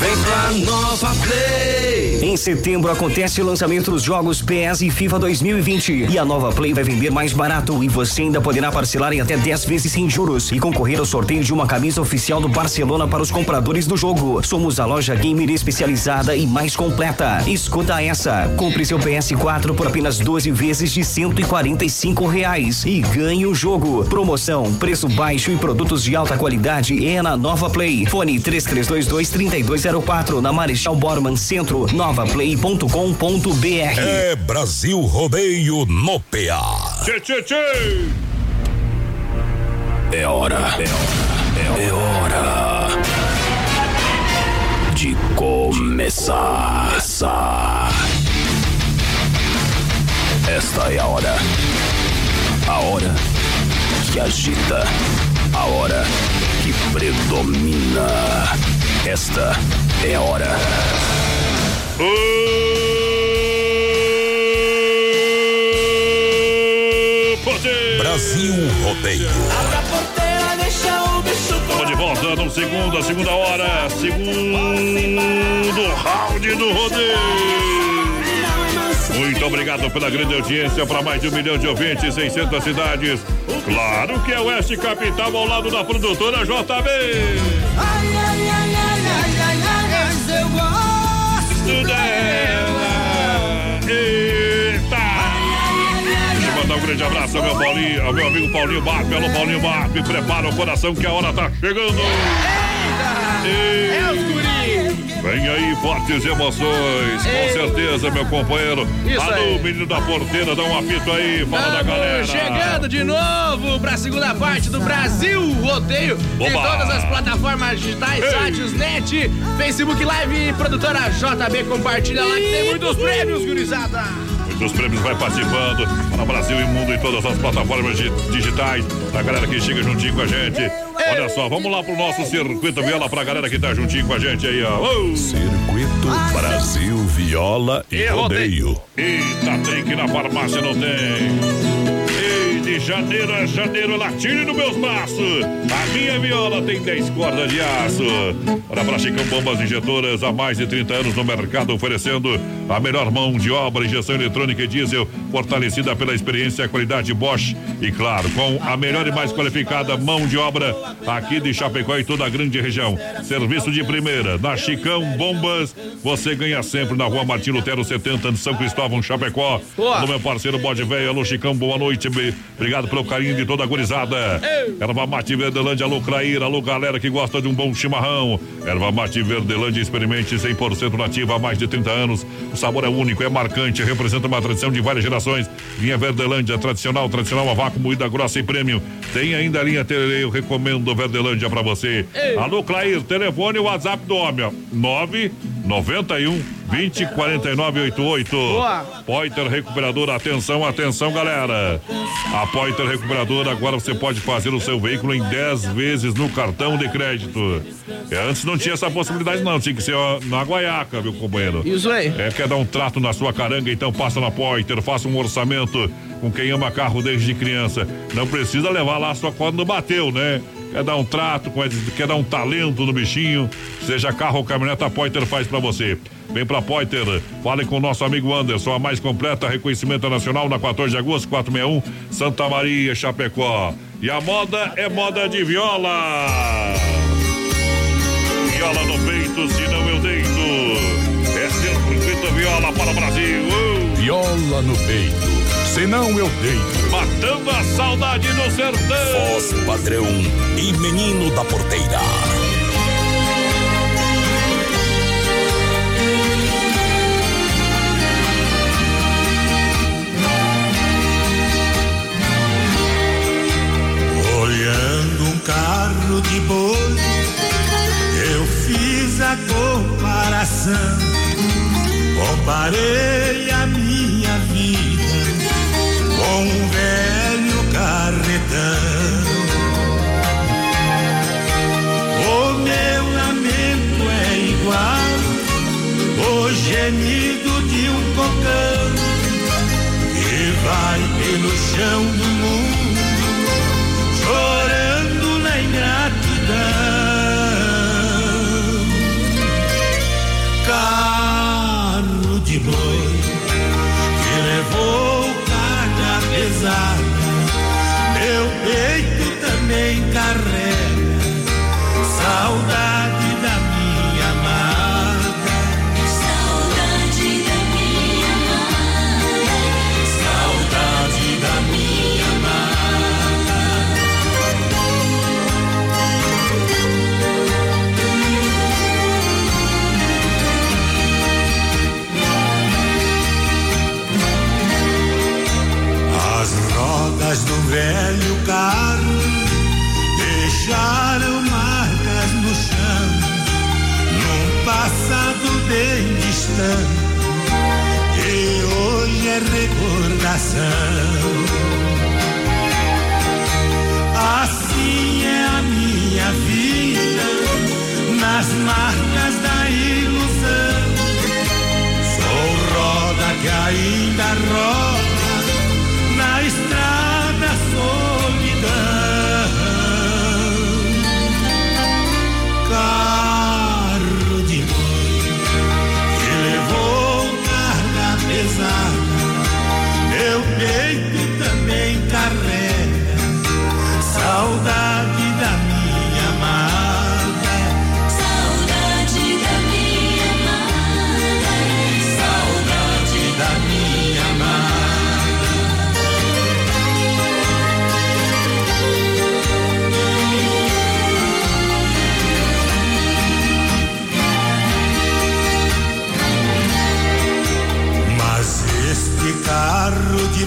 Vem pra Nova Play. Em setembro acontece o lançamento dos jogos PS e FIFA 2020 e a Nova Play vai vender mais barato e você ainda poderá parcelar em até 10 vezes sem juros e concorrer ao sorteio de uma camisa oficial do Barcelona para os compradores do jogo. Somos a loja gamer especializada e mais completa. Escuta essa. Compre seu PS4 por apenas 12 vezes de 145 reais e ganhe o jogo. Promoção, preço baixo e produtos de alta qualidade é na Nova Play. Fone 3322 3204 na Marechal Borman Centro, novaplay.com.br. É Brasil Rodeio no PA. Tchê, tchê, tchê. É hora. É hora. É hora. De começar. Esta é a hora. A hora que agita. A hora que predomina. Esta é a hora. Brasil Rodeio. Estamos de volta no segundo, a segunda hora, segundo round do rodeio. Muito obrigado pela grande audiência para mais de um milhão de ouvintes, 600 cidades. Claro que é Oeste Capital ao lado da produtora JB. Um grande abraço ao meu Paulinho, ao meu amigo Paulinho Barpe. Alô, Paulinho Barpe, prepara o coração que a hora tá chegando. É os guri. Vem aí, fortes emoções, com certeza, meu companheiro. Isso Alô, aí. menino da porteira, dá um apito aí, fala da galera. Chegando de novo para a segunda parte do Brasil Rodeio em todas as plataformas digitais, Ei! sites, net, Facebook Live e produtora JB compartilha lá que tem muitos prêmios, gurizada. Muitos prêmios vai participando para Brasil e mundo em todas as plataformas di- digitais. Da galera que chega juntinho com a gente. Olha só, vamos lá pro nosso circuito viola pra galera que tá juntinho com a gente aí, ó. Ô! Circuito Brasil Viola e Rodeio. Eita, tem que na farmácia, não tem. De janeiro a janeiro, latine nos meus braços. A minha viola tem 10 cordas de aço. Para pra Chicão Bombas Injetoras, há mais de 30 anos no mercado, oferecendo a melhor mão de obra, injeção eletrônica e diesel, fortalecida pela experiência e qualidade Bosch. E claro, com a melhor e mais qualificada mão de obra aqui de Chapecó e toda a grande região. Serviço de primeira, na Chicão Bombas, você ganha sempre na rua Martim Lutero 70 de São Cristóvão, Chapecó. Boa. Meu parceiro Bode Velho, alô, Chicão, boa noite. Obrigado pelo carinho de toda a gurizada. Erva Mate Verdelândia, alô, Craíra, alô, galera que gosta de um bom chimarrão. Erva Mate Verdelândia, experimente 100% nativa há mais de 30 anos. O sabor é único, é marcante, representa uma tradição de várias gerações. Linha Verdelândia, tradicional, tradicional, a vácuo, moída grossa e prêmio. Tem ainda a linha Tererê, eu recomendo Verdelândia pra você. Alô, Clair, telefone e WhatsApp do homem, ó. 991 20 49 88. Boa. Poiter Recuperadora, atenção, atenção, galera. A Poiter Recuperadora agora você pode fazer o seu veículo em 10 vezes no cartão de crédito. É, antes não tinha essa possibilidade, não. Tinha que ser na guaiaca, viu, companheiro? Isso aí. É, quer dar um trato na sua caranga, então passa na Poiter, faça um orçamento com quem ama carro desde criança. Não precisa levar lá só quando bateu, né? Quer dar um trato, quer dar um talento no bichinho, seja carro ou caminhoneta, a Poiter faz pra você. Vem pra Poiter, fale com o nosso amigo Anderson, a mais completa, reconhecimento nacional na 14 de agosto, 461, Santa Maria, Chapecó. E a moda é moda de viola. Viola no peito, senão eu deito. É circuito viola para o Brasil. Uh! Viola no peito, senão eu deito. Matando a saudade no sertão. Voz padrão e menino da porteira.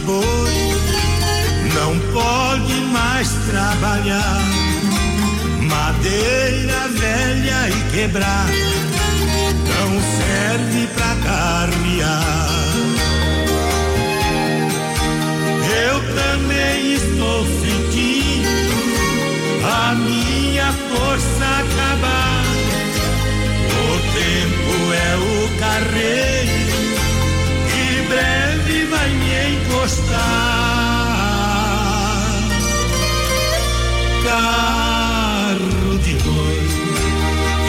Boi não pode mais trabalhar. Madeira velha e quebrada não serve pra carrear. Eu também estou sentindo a minha força acabar. O tempo é o carreiro vai me encostar. Carro de boi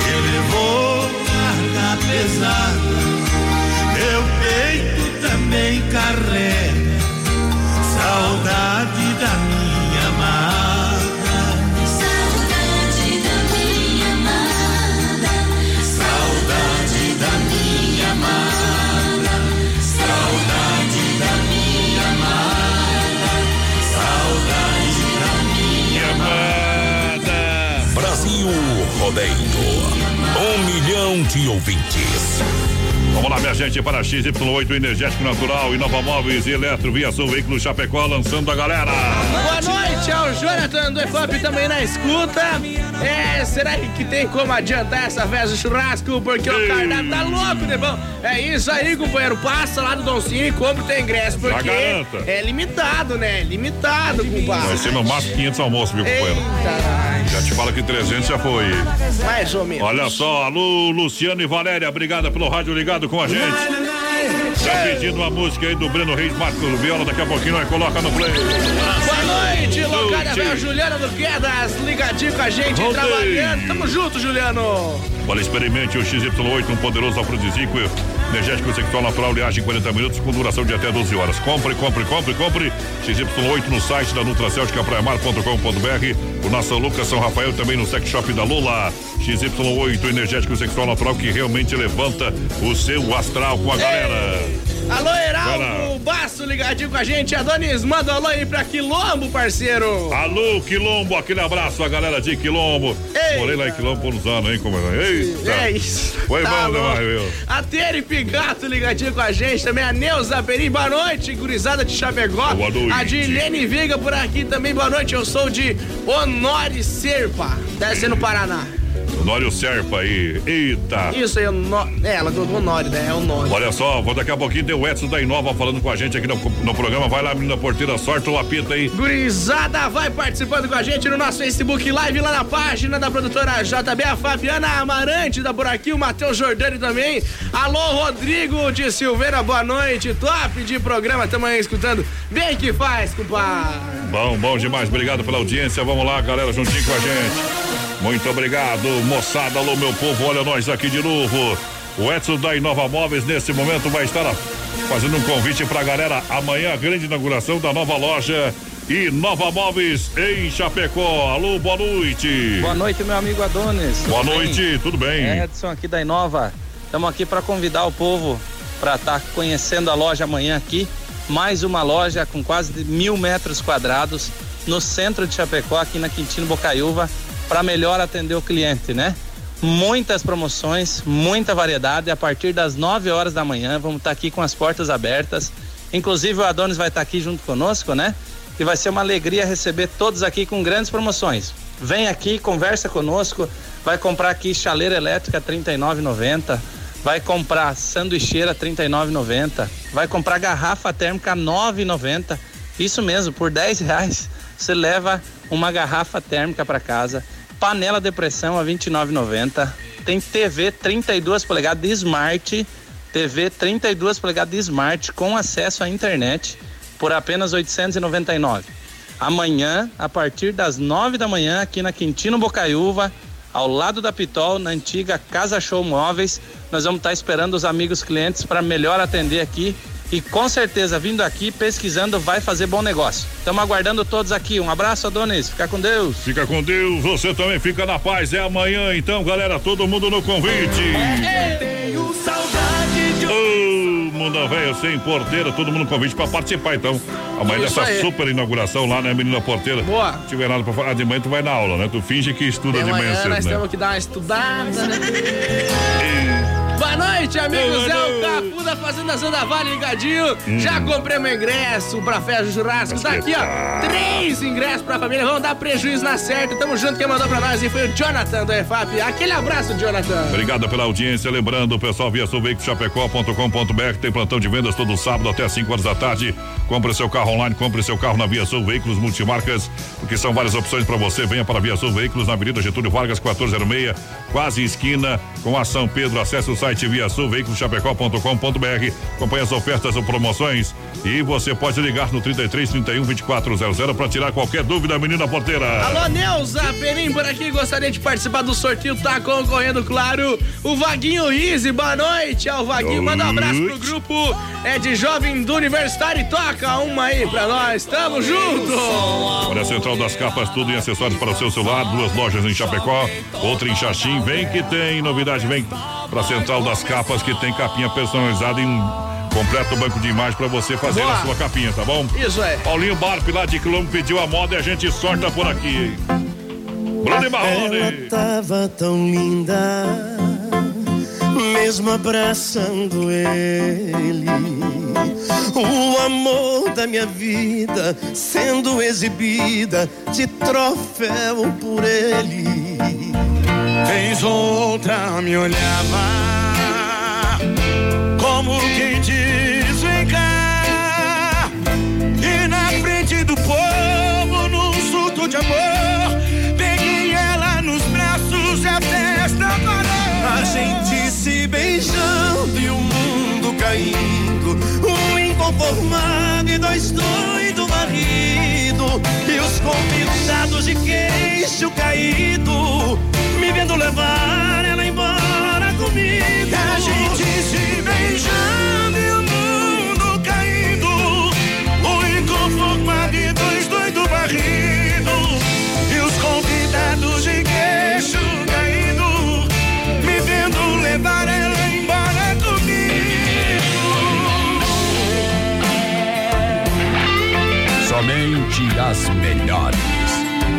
que levou carga pesada, meu peito também carrega saudade milhão de ouvintes. Vamos lá, minha gente, para XY8 Energético Natural e Nova Móveis e Eletro Via Sul Veículo Chapecó lançando a galera. Boa noite ao Jonathan do EFAP também na escuta. É, será que tem como adiantar essa festa do churrasco? Porque o cardápio tá louco, né, bom? É isso aí, companheiro. Passa lá no Doncinho e compra o teu ingresso, porque é limitado, né? Limitado, compadre. Vai ser no máximo 500 almoços, meu companheiro. Já te falo que 300 já foi. Mais ou menos. Olha só, alô, Luciano e Valéria, obrigada pelo rádio ligado com a gente. Já pedindo uma música aí do Breno Reis Marcos Viola, daqui a pouquinho nós coloca no play. Noite, Lute. velho Juliano do Quedas, ligadinho com a gente, Voltei. trabalhando. Tamo junto, Juliano. Olha, experimente o XY8, um poderoso afrodisíaco energético sexual natural, liagem em 40 minutos com duração de até 12 horas. Compre, compre, compre, compre. XY8 no site da Nutracêutica praiamar.com.br. O nosso Lucas São Rafael também no sex shop da Lula. XY8 energético sexual natural que realmente levanta o seu astral com a galera. Alô, Heraldo Baço ligadinho com a gente. Adonis, manda um alô aí pra Quilombo, parceiro. Alô, Quilombo, aquele abraço a galera de Quilombo. Morei lá em Quilombo por uns anos, hein, como Eita. É isso. Foi Tá bom demais, viu? A Tere Pigato ligadinho com a gente. Também a Neuza Peri, boa noite, gurizada de Chapecó. Boa noite. A Dilene Viga por aqui também, boa noite. Eu sou de Honore Serpa, deve ser no Paraná. Honório Serpa aí. Eita. Isso aí, Honor... é, ela colocou Honore, né? É Honore. Olha só, vou daqui a pouquinho ter o Edson da Inova falando com a gente aqui no, no programa. Vai lá, menina porteira, sorte o apito aí. Gurizada, vai participando com a gente no nosso Facebook Live, lá na página da produtora JB, a Fabiana Amarante da por aqui, o Matheus Jordani também. Alô, Rodrigo de Silveira, boa noite. Top de programa, tamo aí escutando. Bem que faz, compadre. Bom, bom demais. Obrigado pela audiência. Vamos lá, galera, juntinho com a gente. Muito obrigado, moçada. Alô, meu povo. Olha nós aqui de novo. O Edson da Inova Móveis, nesse momento, vai estar fazendo um convite pra galera. Amanhã, a grande inauguração da nova loja Inova Móveis em Chapecó. Alô, boa noite. Boa noite, meu amigo Adonis. Boa Tudo noite, bem? tudo bem? Edson aqui da Inova. Estamos aqui para convidar o povo para estar conhecendo a loja amanhã aqui. Mais uma loja com quase mil metros quadrados no centro de Chapecó, aqui na Quintino Bocaiúva, para melhor atender o cliente, né? Muitas promoções, muita variedade. A partir das 9 horas da manhã, vamos estar aqui com as portas abertas. Inclusive, o Adonis vai estar aqui junto conosco, né? e vai ser uma alegria receber todos aqui com grandes promoções. Vem aqui, conversa conosco, vai comprar aqui chaleira elétrica R$ 39,90, vai comprar sanduicheira R$ 39,90, vai comprar garrafa térmica R$ 9,90. Isso mesmo, por 10 reais você leva uma garrafa térmica para casa, panela de pressão a R$ 29,90, tem TV 32 polegadas Smart, TV 32 polegadas Smart com acesso à internet por apenas 899. Amanhã, a partir das 9 da manhã, aqui na Quintino Bocaiúva, ao lado da Pitol, na antiga Casa Show Móveis, nós vamos estar esperando os amigos clientes para melhor atender aqui e com certeza vindo aqui pesquisando vai fazer bom negócio. Estamos aguardando todos aqui. Um abraço, Adonis. Fica com Deus. Fica com Deus. Você também fica na paz. É amanhã, então, galera. Todo mundo no convite. Tenho saudade de Ô, Mundo Velho sem porteira, todo mundo no convite pra participar, então. Amanhã Isso dessa aí. super inauguração lá, né, menina porteira? Boa. Se tiver nada pra falar de manhã, tu vai na aula, né? Tu finge que estuda De de manhã manhã cedo, nós né? temos que dar uma estudada, né? Boa noite, amigos. É o Capu da Fazenda Zanda Vale ligadinho. Hum. Já comprei meu ingresso pra festa churrasco. Tá aqui, ó. Três ingressos pra família. Vamos dar prejuízo na certa. Tamo junto. Quem mandou pra nós e foi o Jonathan do EFAP. Aquele abraço, Jonathan. Obrigado pela audiência. Lembrando, pessoal, via sulveiculoschapecó.com.br tem plantão de vendas todo sábado até 5 horas da tarde. Compre seu carro online, compre seu carro na Via Sul Veículos Multimarcas, porque são várias opções para você. Venha para a Via Sul Veículos na Avenida Getúlio Vargas, 1406, quase esquina com a São Pedro. Acesse o site via sul veiculoschapecó.com.br. Acompanhe as ofertas ou promoções e você pode ligar no 33 31 2400 para tirar qualquer dúvida, menina porteira. Alô, Neuza Perim por aqui, gostaria de participar do sorteio, tá concorrendo, claro, o Vaguinho Easy, boa noite ao Vaguinho, manda um abraço pro grupo, é de jovem do Universitário e toca uma aí pra nós, tamo junto! Olha a Central das Capas, tudo em acessórios para o seu celular, duas lojas em Chapecó, outra em Xaxim. Vem que tem novidade, vem para a Central das Capas que tem capinha personalizada em completo banco de imagem para você fazer Boa. a sua capinha, tá bom? Isso é. Paulinho Barp lá de Quilombo pediu a moda e a gente sorta por aqui. Bruno e Marrone. Ela tava tão linda, mesmo abraçando ele. O amor da minha vida sendo exibida de troféu por ele. Ou outra me olhava, como quem diz: vem cá. E na frente do povo, num surto de amor, peguei ela nos braços e a festa parou. A gente se beijando e o mundo caindo. Um inconformado e dois doidos marido. E os convidados de queixo caído, me vendo levar ela embora comigo. A gente se beijando e o mundo caindo. Um inconformado e dois doidos barrido. E os convidados de queixo caído, me vendo levar ela embora comigo. Somente as melhores.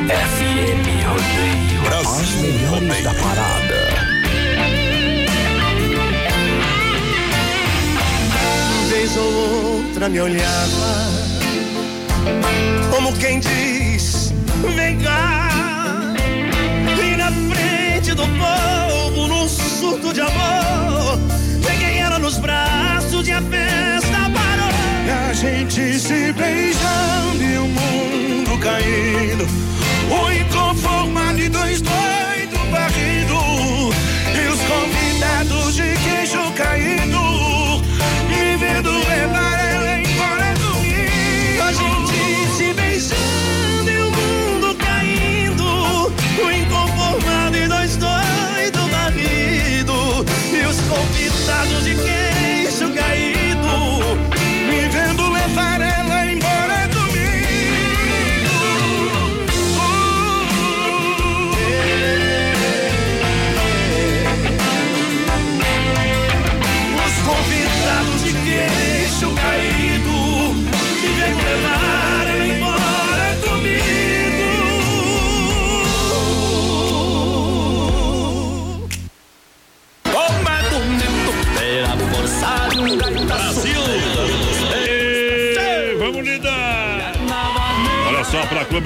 FM Rodeio. Brasil as melhores da parada. Ou outra me olhava, como quem diz: vem cá. E na frente do povo, num surto de amor, peguei ela nos braços e a festa parou. E a gente se beijando e o mundo caindo. O inconformado e dois doidos barrido. E os convidados de queixo caído.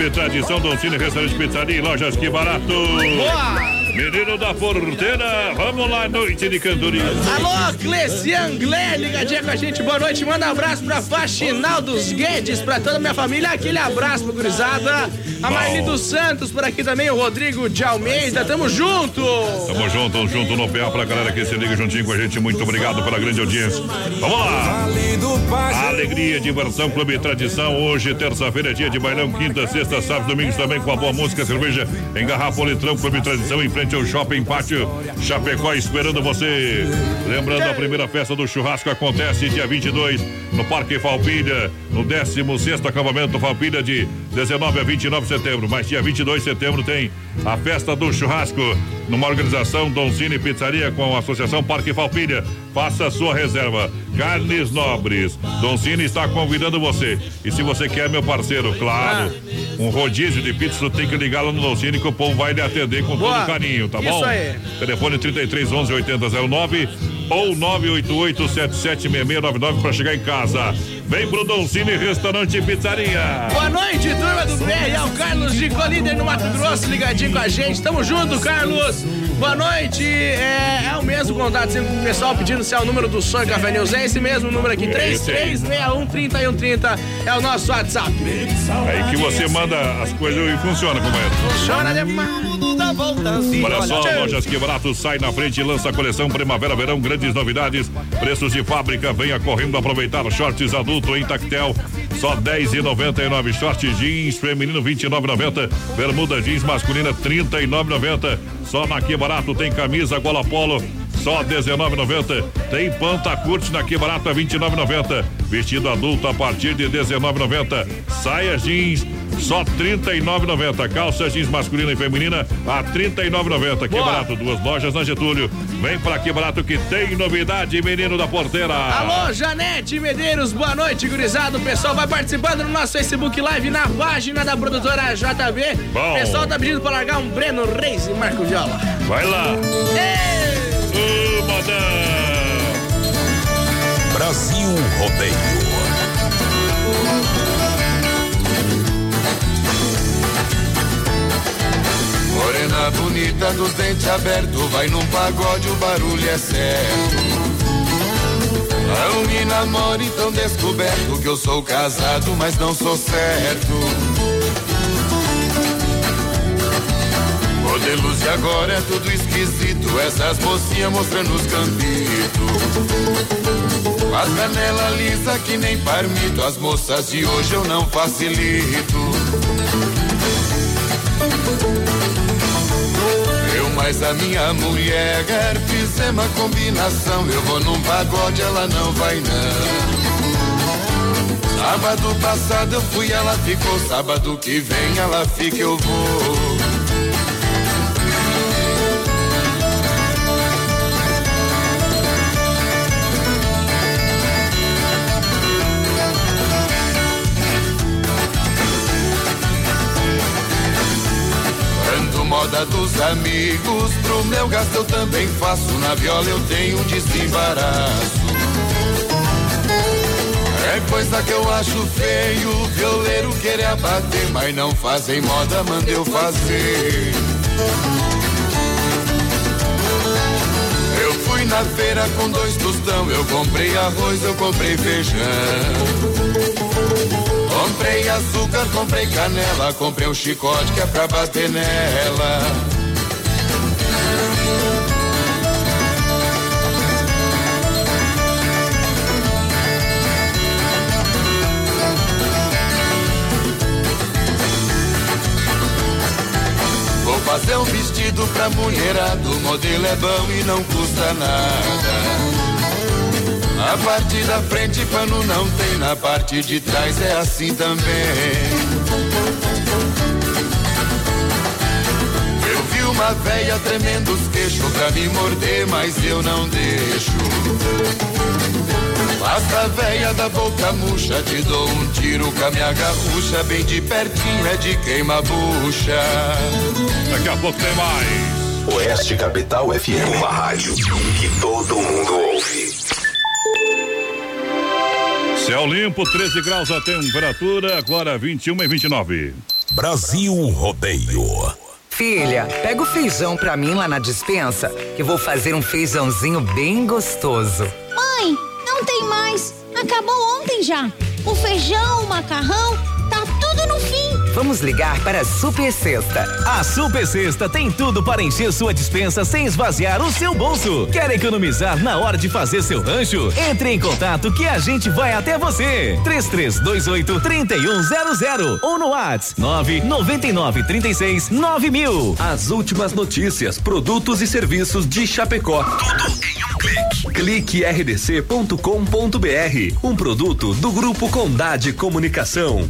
Tradição, Doncini, Restaurante Pizzaria e Lojas Que Barato. Boa! Menino da Porteira, vamos lá, noite de cantoria. Alô, Clecian Glé, ligadinha com a gente, boa noite. Manda um abraço pra Faxinal dos Guedes, pra toda a minha família. Aquele abraço pro gurizada. A Marli dos Santos por aqui também, o Rodrigo de Almeida. Tamo junto. Tamo junto, tamo junto no PA pra galera que se liga juntinho com a gente. Muito obrigado pela grande audiência. Vamos lá. Alegria, diversão, clube tradição. Hoje, terça-feira, é dia de bailão, quinta, sexta, sábado, domingos também com a boa música, cerveja em garrafa, litrão, clube tradição em frente ao shopping pátio Chapecó esperando você. Lembrando, a primeira festa do churrasco acontece dia 22 no Parque Falpilha, no 16 acampamento Falpilha de 19 a 29 de setembro. Mas dia 22 de setembro tem a festa do churrasco numa organização Donzini Pizzaria com a Associação Parque Falpilha. Faça a sua reserva. Carnes Nobres. Donzini está convidando você. E se você quer, meu parceiro, claro, um rodízio de pizza, tem que ligar lá no Donzini que o povo vai lhe atender com Boa. todo carinho, tá Isso bom? aí. Telefone 33 11 8009 ou 988 776699 para chegar em casa. Vem pro Donzini Restaurante e Pizzaria. Boa noite, turma do BR, é o Carlos de Colíder no Mato Grosso, ligadinho com a gente. Tamo junto, Carlos. Boa noite. É, é o mesmo contato sempre com o pessoal pedindo se é o número do Sonho Café News. É esse mesmo número aqui, É esse aí. 3361-3130 é o nosso WhatsApp. Aí que você manda as coisas e funciona, companheiro. Funciona demais. Olha só, Lojas Que Barato sai na frente e lança a coleção Primavera Verão, grandes novidades, preços de fábrica, venha correndo aproveitar. Shorts adulto em tactel, só 10,99 shorts jeans feminino 29,90, bermuda jeans masculina 39,90. Só na Que Barato tem camisa gola polo só 19,90. Tem panta curte na Que Barato a 29,90. Vestido adulto a partir de 19,90. Saia jeans só 39,90. Calça jeans masculina e feminina a 39,90. Que Boa. barato, duas lojas na Getúlio. Vem pra Que Barato que tem novidade, menino da porteira. Alô, Janete Medeiros, boa noite, gurizada. O pessoal vai participando no nosso Facebook Live na página da produtora JB. Bom. O pessoal tá pedindo pra largar um Breno Reis e Marco Viola. Vai lá. Ô, modão. Brasil Rodeio. Morena bonita dos dentes abertos, vai num pagode, o barulho é certo. Não me namore tão descoberto que eu sou casado, mas não sou certo. De agora é tudo esquisito, essas mocinhas mostrando os cambitos. As canela lisa que nem parmito, as moças de hoje eu não facilito. Eu mais a minha mulher fizemos uma combinação. Eu vou num pagode, ela não vai não. Sábado passado eu fui, ela ficou. Sábado que vem ela fica, eu vou. Moda dos amigos, pro meu gasto eu também faço. Na viola eu tenho um desembaraço. É coisa que eu acho feio, violeiro querer abater, mas não fazem moda, manda eu fazer. Eu fui na feira com dois tostão, eu comprei arroz, eu comprei feijão. Comprei açúcar, comprei canela, comprei um chicote que é pra bater nela. Vou fazer um vestido pra mulherada, o modelo é bom e não custa nada. Na parte da frente pano não tem, na parte de trás é assim também. Eu vi uma véia tremendo os queixos pra me morder, mas eu não deixo. Basta véia da boca murcha, te dou um tiro com a minha garrucha, bem de pertinho é de queima-bucha. Daqui a pouco tem mais. Oeste Capital FM, uma rádio que todo mundo ouve. Céu limpo, 13 graus a temperatura, agora 21 e 29. Brasil Rodeio. Filha, pega o feijão pra mim lá na dispensa, que vou fazer um feijãozinho bem gostoso. Mãe, não tem mais. Acabou ontem já. O feijão, o macarrão, Vamos ligar para a Super Sexta. A Super Sexta tem tudo para encher sua dispensa sem esvaziar o seu bolso. Quer economizar na hora de fazer seu rancho? Entre em contato que a gente vai até você. 3328 3100 ou no WhatsApp 999 36 9000. As últimas notícias, produtos e serviços de Chapecó. Tudo em um clique. Clique rdc.com.br. Um produto do Grupo Condade Comunicação.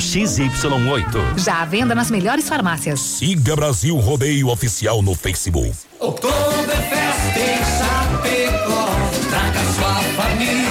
XY8. Já à venda nas melhores farmácias. Siga Brasil Rodeio Oficial no Facebook. Oktoberfest em Chapecó. Traga sua família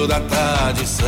da tradição.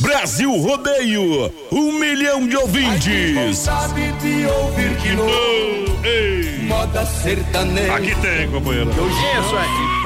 Brasil Rodeio, um milhão de ouvintes. Sabe de ouvir que no moda sertaneja. Aqui tem, companheiro. Isso aí.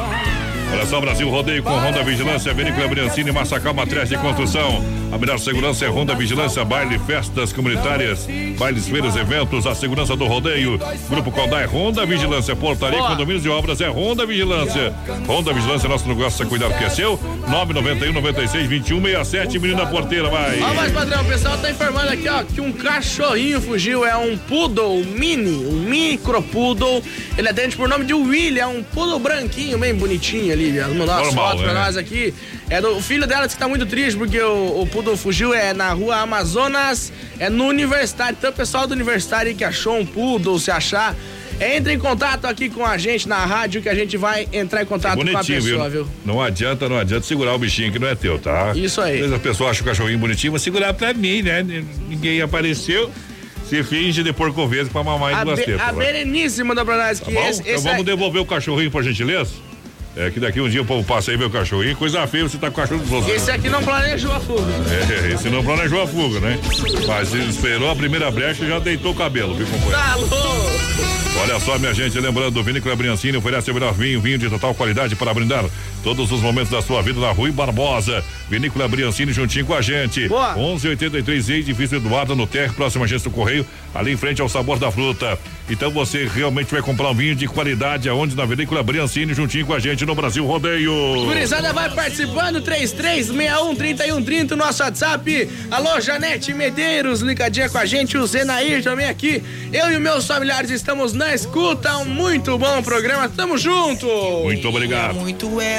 Olha só, Brasil Rodeio com Honda Vigilância, Vinícola Briancini, Massacal Matriz de Construção. A melhor segurança é Honda Vigilância, baile, festas comunitárias, bailes, feiras, eventos, a segurança do rodeio. Grupo Condai, Honda Vigilância, portaria, condomínios e obras é Honda Vigilância. Honda Vigilância, nosso negócio é cuidar porque é seu. 991 96 21 67, menina porteira, vai. Ó, mas padrão, o pessoal tá informando aqui, ó, que um cachorrinho fugiu. É um poodle mini, um micro poodle. Ele atende por nome de William, é um poodle branquinho, bem bonitinho ali. Ela mandou umas Normal, fotos pra né? nós aqui. É do, o filho dela disse que tá muito triste porque o, o poodle fugiu. É na rua Amazonas, é no Universitário. Então, o pessoal do Universitário que achou um poodle, se achar. Entre em contato aqui com a gente na rádio que a gente vai entrar em contato com a pessoa, viu? viu? Não adianta, não adianta segurar o bichinho que não é teu, tá? Isso aí. Às vezes a pessoa acha o cachorrinho bonitinho, mas segurar pra mim, né? Ninguém apareceu. Se finge de porco vesgo pra mamar em duas tetas. a. Berenice mandou pra nós Tá que bom? esse, então esse vamos aí- devolver o cachorrinho, por gentileza? É que daqui um dia o povo passa aí ver o cachorrinho. Coisa feia você tá com o cachorro dos outros. Esse aqui não planejou a fuga. É, esse não planejou a fuga, né? Mas esperou a primeira brecha e já deitou o cabelo, viu, companheiro? Tá louco! Olha só, minha gente, lembrando, o Vinícola Briancini oferece o melhor vinho, vinho de total qualidade para brindar todos os momentos da sua vida na Rui Barbosa. Vinícola Briancini juntinho com a gente. Boa. 1183 edifício Eduardo no Terra, próximo agência do Correio, ali em frente ao Sabor da Fruta. Então você realmente vai comprar um vinho de qualidade aonde na Vinícola Briancini, juntinho com a gente no Brasil Rodeio. Gurizada vai participando, 3361-3130, nosso WhatsApp. Alô, Janete Medeiros, ligadinha com a gente, o Zenair também aqui. Eu e meus familiares estamos na escuta, um muito bom programa, tamo junto. Muito obrigado.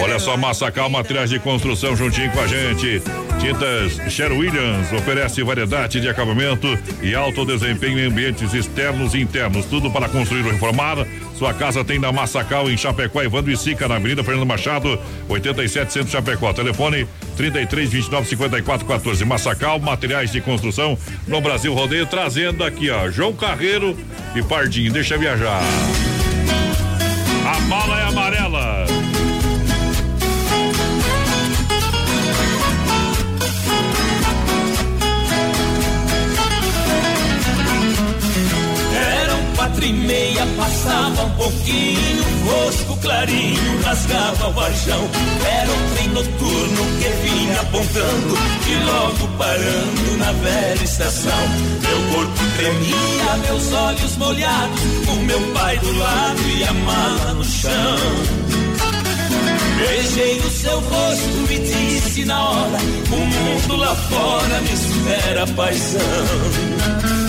Olha só, Massacal Materiais de Construção juntinho com a gente. Tintas Sher Williams oferece variedade de acabamento e alto desempenho ambientes externos e internos. Tudo para construir ou reformar. Sua casa tem na Massacal, em Chapecó, Evandro e Sica, na Avenida Fernando Machado, 87 Centro Chapecó. Telefone 33 29 54 14. Massacal, materiais de construção no Brasil Rodeio, trazendo aqui, ó, João Carreiro e Pardinho. Deixa viajar. A mala é amarela. Passava um pouquinho, fosco clarinho, rasgava o varjão. Era um trem noturno que vinha apontando e logo parando na velha estação. Meu corpo tremia, meus olhos molhados, o meu pai do lado e a mala no chão. Beijei o seu rosto e disse na hora: O mundo lá fora me espera, paisão.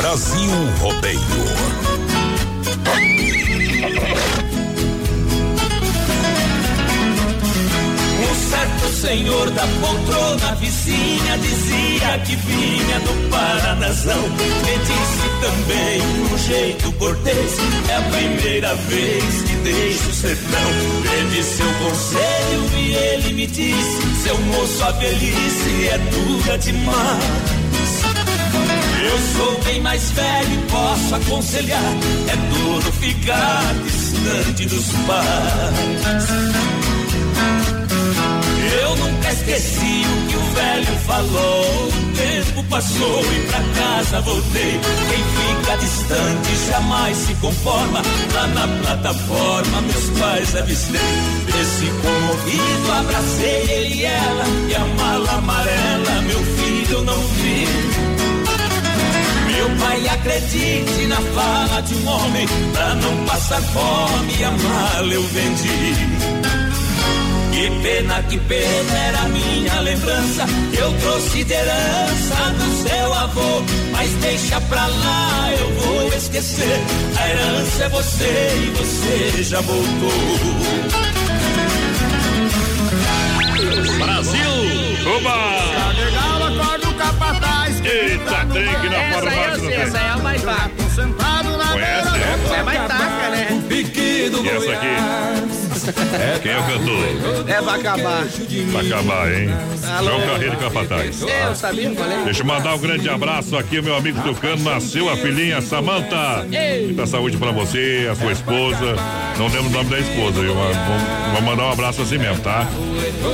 Brasil Rodeio. Um certo senhor da poltrona vizinha dizia que vinha do Paranazão. Me disse também, um jeito cortês, é a primeira vez que deixo o sertão. Pedi seu conselho e ele me disse: Seu moço, a velhice é dura demais. Eu sou bem mais velho e posso aconselhar. É duro ficar distante dos pais. Eu nunca esqueci o que o velho falou. O tempo passou e pra casa voltei. Quem fica distante jamais se conforma. Lá na plataforma, meus pais avistei. Desci comovido, abracei ele e ela. E a mala amarela, meu filho, eu não vi. Meu pai acredite na fala de um homem, pra não passar fome, a mala eu vendi. Que pena, que pena era minha lembrança. Eu trouxe de herança do seu avô. Mas deixa pra lá, eu vou esquecer. A herança é você e você já voltou. Brasil! Oba! legal, acorda o capataz. Eita, Essa aí eu sei, essa aí é o baitaca. Conhece, né? É baitaca, né? E essa aqui? Quem é o cantor? É vai acabar. Pra acabar, hein? Alô? João Carreiro Capataz. Eu sabia, falei. Deixa eu mandar um grande abraço aqui, meu amigo Tucano. Nasceu a filhinha Samanta. Muita saúde pra você, a sua esposa. Não lembro o nome da esposa, vou, vou mandar um abraço assim mesmo, tá?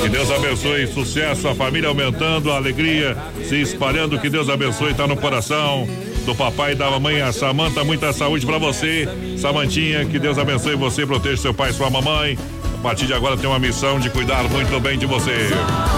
Que Deus abençoe, sucesso, a família aumentando, a alegria se espalhando. Que Deus abençoe, tá no coração do papai e da mamãe, a Samanta. Muita saúde pra você, Samantinha. Que Deus abençoe você, proteja seu pai e sua mamãe. A partir de agora tem uma missão de cuidar muito bem de você.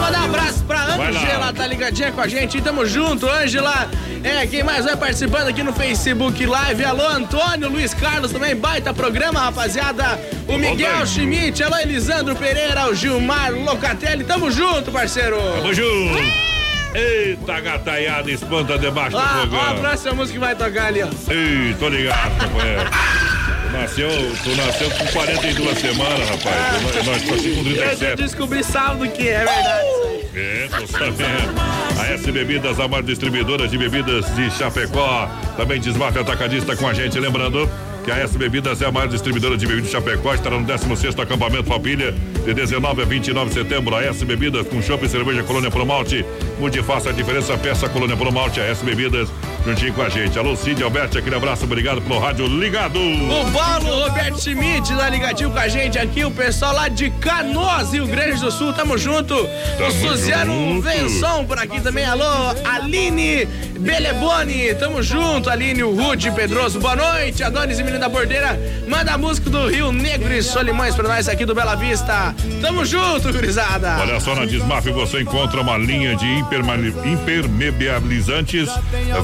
Mandar um abraço pra. Ângela, tá ligadinha com a gente. Tamo junto, Ângela. É, quem mais vai participando aqui no Facebook Live? Alô, Antônio, Luiz Carlos também, baita programa, rapaziada. O Miguel Schmidt, alô, Elisandro Pereira, o Gilmar Locatelli. Tamo junto, parceiro. Tamo junto. Eita, gataiada, espanta debaixo do Ah, ó, a fogão. próxima música que vai tocar ali, ó. Ei, tô ligado, companheiro. Tu nasceu, tu nasceu com 42 semanas, rapaz. Nós, nós tô aqui com Eu 37. descobri sábado que é verdade. isso aí. É, tô sabendo. A S Bebidas, a maior distribuidora de bebidas de Chapecó. Também desmafia atacadista com a gente. Lembrando que a S Bebidas é a maior distribuidora de bebidas de Chapecó, estará no 16 acampamento Família, de 19 a 29 de setembro. A S Bebidas com chopp e cerveja Colônia Pro Malte. Mude faça a diferença, peça Colônia Pro Malte, a S Bebidas, juntinho com a gente. Alô, Cid Alberto, aquele abraço, obrigado pelo rádio ligado. O Paulo Roberto Schmidt tá ligadinho com a gente aqui, o pessoal lá de Canoas, Rio Grande do Sul, tamo junto. o Suziano. Venção por aqui também, alô, Aline Beleboni, tamo junto, Aline, o Rude Pedroso, boa noite, Adonis e Menino da Bordeira, manda a música do Rio Negro e Solimões pra nós aqui do Bela Vista, tamo junto, gurizada. Olha só, na Desmaf você encontra uma linha de impermeabilizantes,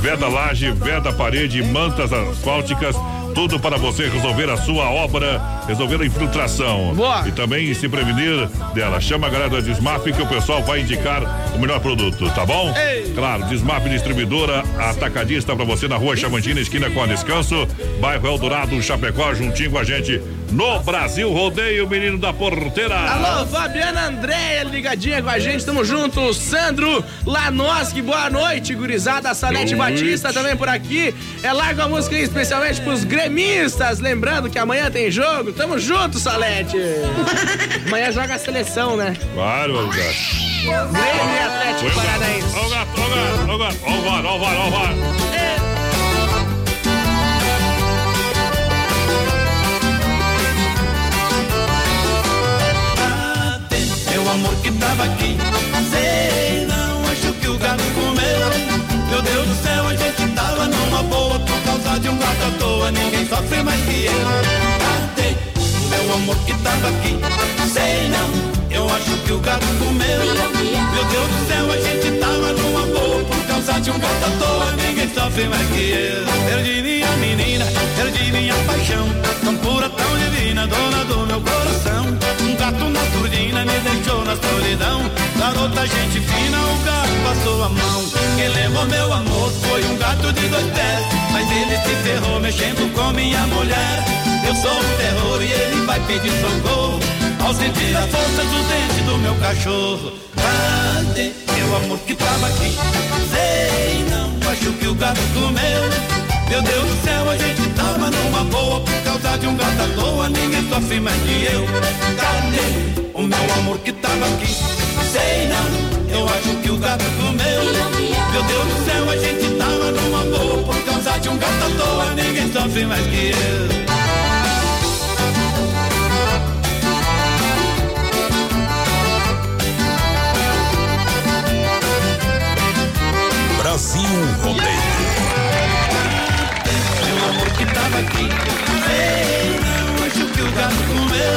veda laje, veda parede, mantas asfálticas, tudo para você resolver a sua obra, resolver a infiltração. Boa. E também se prevenir dela. Chama a galera da Desmaf que o pessoal vai indicar o melhor produto, tá bom? Claro, Desmaf Distribuidora, atacadista para você na rua Chavantina, esquina com a Descanso, bairro Eldorado, Chapecó, juntinho com a gente no Brasil Rodeio, menino da porteira. Alô, Fabiana Andréia, ligadinha com a gente, tamo junto. Sandro Lanoski, boa noite, gurizada. Salete. Batista também por aqui. É larga a música aí, especialmente pros gremistas. Lembrando que amanhã tem jogo. Tamo junto, Salete. amanhã joga a seleção, né? Claro, Algarve. Grêmio Atlético Paranaense. Ó o gato, ó o gato, ó o gato, ó o VAR, ó o VAR, ó o VAR. Aqui, sei não, acho que o gato comeu. Meu Deus do céu, a gente tava numa boa por causa de um gato à toa. Ninguém sofre mais que eu. Cadê meu amor que tava aqui? Sei não, eu acho que o gato comeu. Meu Deus do céu, a gente tava numa boa por causa de um gato à toa. Ninguém sofre mais que eu. Perdi minha menina, perdi minha paixão. Tão pura, tão divina, dona do meu coração. Um gato na surdina me deixou na solidão. Garota, gente fina, o gato passou a mão. Quem levou meu amor foi um gato de dois pés. Mas ele se ferrou mexendo com minha mulher. Eu sou o terror e ele vai pedir socorro. Ao sentir a força do dente do meu cachorro. Cadê meu amor que tava aqui? Sei não, acho que o gato comeu. Meu Deus do céu, a gente tava numa boa por causa de um gato à toa. Ninguém sofre mais que eu. Cadê o meu amor que tava aqui? Sei não, eu acho que o gato comeu. Meu Deus do céu, a gente tava numa boa por causa de um gato à toa. Ninguém sofre mais que eu. Brasil Rodeio. Meu amor que tava aqui. Ei, não, acho que o gato comeu.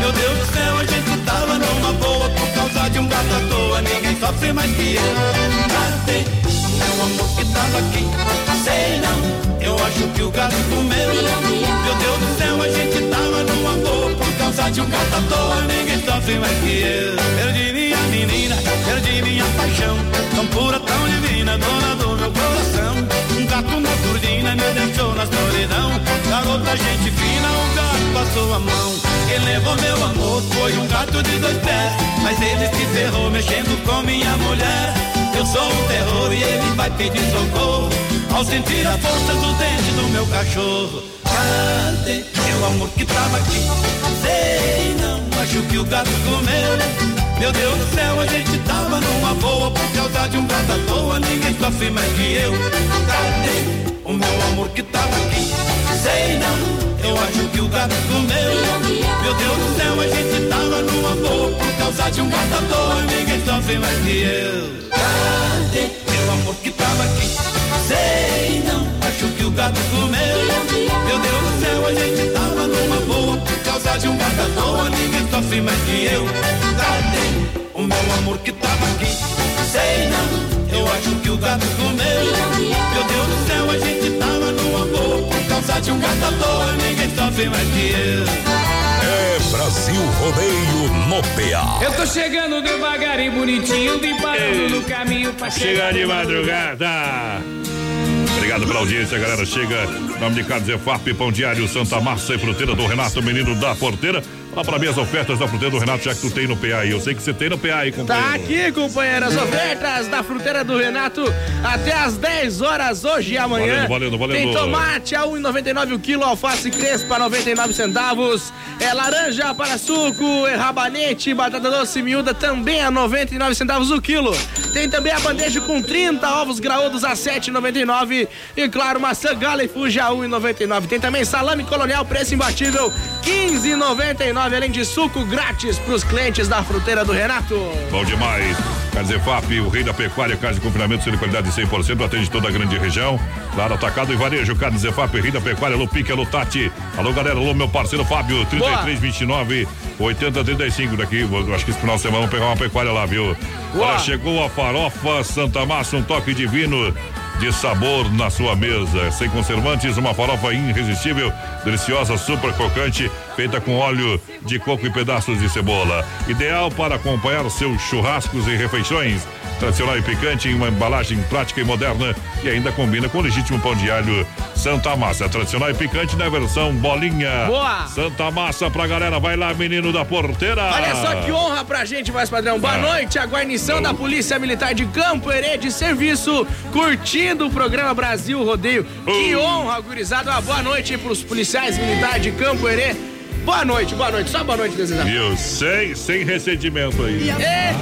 Meu Deus do céu, a gente tava numa boa por causa de um gato à toa. Ninguém sofre mais que eu. Cadê meu amor que tava aqui? Sei não, eu acho que o gato comeu. Meu Deus do céu, a gente tava numa boa por causa de um gato à toa. Ninguém sofre mais que eu. Perdi minha menina, perdi minha paixão. Tão pura, divina, dona do meu coração. Um gato na surdina me deixou na solidão. Garota, gente fina, o gato passou a mão. Quem levou meu amor foi um gato de dois pés. Mas ele se ferrou mexendo com minha mulher. Eu sou um terror e ele vai pedir socorro. Ao sentir a força do dente do meu cachorro. Cadê meu amor que tava aqui? Sei não, acho que o gato comeu. Meu Deus do céu, a gente tava numa boa por causa de um gato à toa. Ninguém sofre mais que eu. Cadê o meu amor que tava aqui? Sei não, eu acho que o gato comeu. Meu Deus do céu, a gente tava numa boa por causa de um gato à toa. Ninguém sofre mais que eu. Cadê meu amor que tava aqui? Sei não, acho que o gato comeu. Meu Deus do céu, a gente tava numa boa por causa de um gato à toa. Ninguém sofre mais que eu. Cadê o meu amor que tava aqui? Sei não, eu acho que o gato comeu. Meu Deus do céu, a gente tava numa de um gato à toa. Ninguém sofre mais que eu. É Brasil Rodeio no PA. Eu tô chegando devagar e bonitinho, me parando no caminho pra Chega de madrugada. Obrigado pela audiência, galera. Chega, nome de Carlos EFAP, Pão Diário, Santa Massa e Fruteira do Renato Menino da Porteira. Fala pra mim as ofertas da fruteira do Renato, já que tu tem no PA aí. Eu sei que você tem no PA aí, companheiro. Tá aqui, companheiro, as ofertas da fruteira do Renato até às 10 horas hoje e amanhã. Valendo, valendo, valendo. Tem tomate a 1,99 o quilo, alface crespa 99 centavos, é laranja para suco, é rabanete, batata doce miúda também a 99 centavos o quilo. Tem também a bandeja com 30 ovos graúdos a 7,99 e claro, maçã gala e fuji a 1,99. Tem também salame colonial, preço imbatível 15,99, além de suco grátis para os clientes da fruteira do Renato. Bom demais. Carzefap, o rei da pecuária, carne de confinamento, sendo qualidade de 100%, atende toda a grande região. Claro, atacado e varejo, carne Zefap, rei da pecuária, alô Pique, alô Tati. Alô, galera, alô, meu parceiro Fábio, 3329 8035 daqui. Acho que esse final de semana vamos pegar uma pecuária lá, viu? Olha, chegou a farofa Santa Massa, um toque divino de sabor na sua mesa. Sem conservantes, uma farofa irresistível, deliciosa, super crocante, feita com óleo de coco e pedaços de cebola. Ideal para acompanhar seus churrascos e refeições. Tradicional e picante em uma embalagem prática e moderna e ainda combina com o legítimo pão de alho Santa Massa. Tradicional e picante na versão bolinha. Boa! Santa Massa pra galera. Vai lá, menino da porteira. Olha só que honra pra gente, mais padrão. Boa Ah. noite, a guarnição da Polícia Militar de Campo Herê de serviço, curtindo o programa Brasil Rodeio. Que honra, gurizada. Uma boa noite pros policiais militares de Campo Herê. Boa noite, boa noite, só boa noite, desejar. Viu? Sem, sem recedimento aí. É.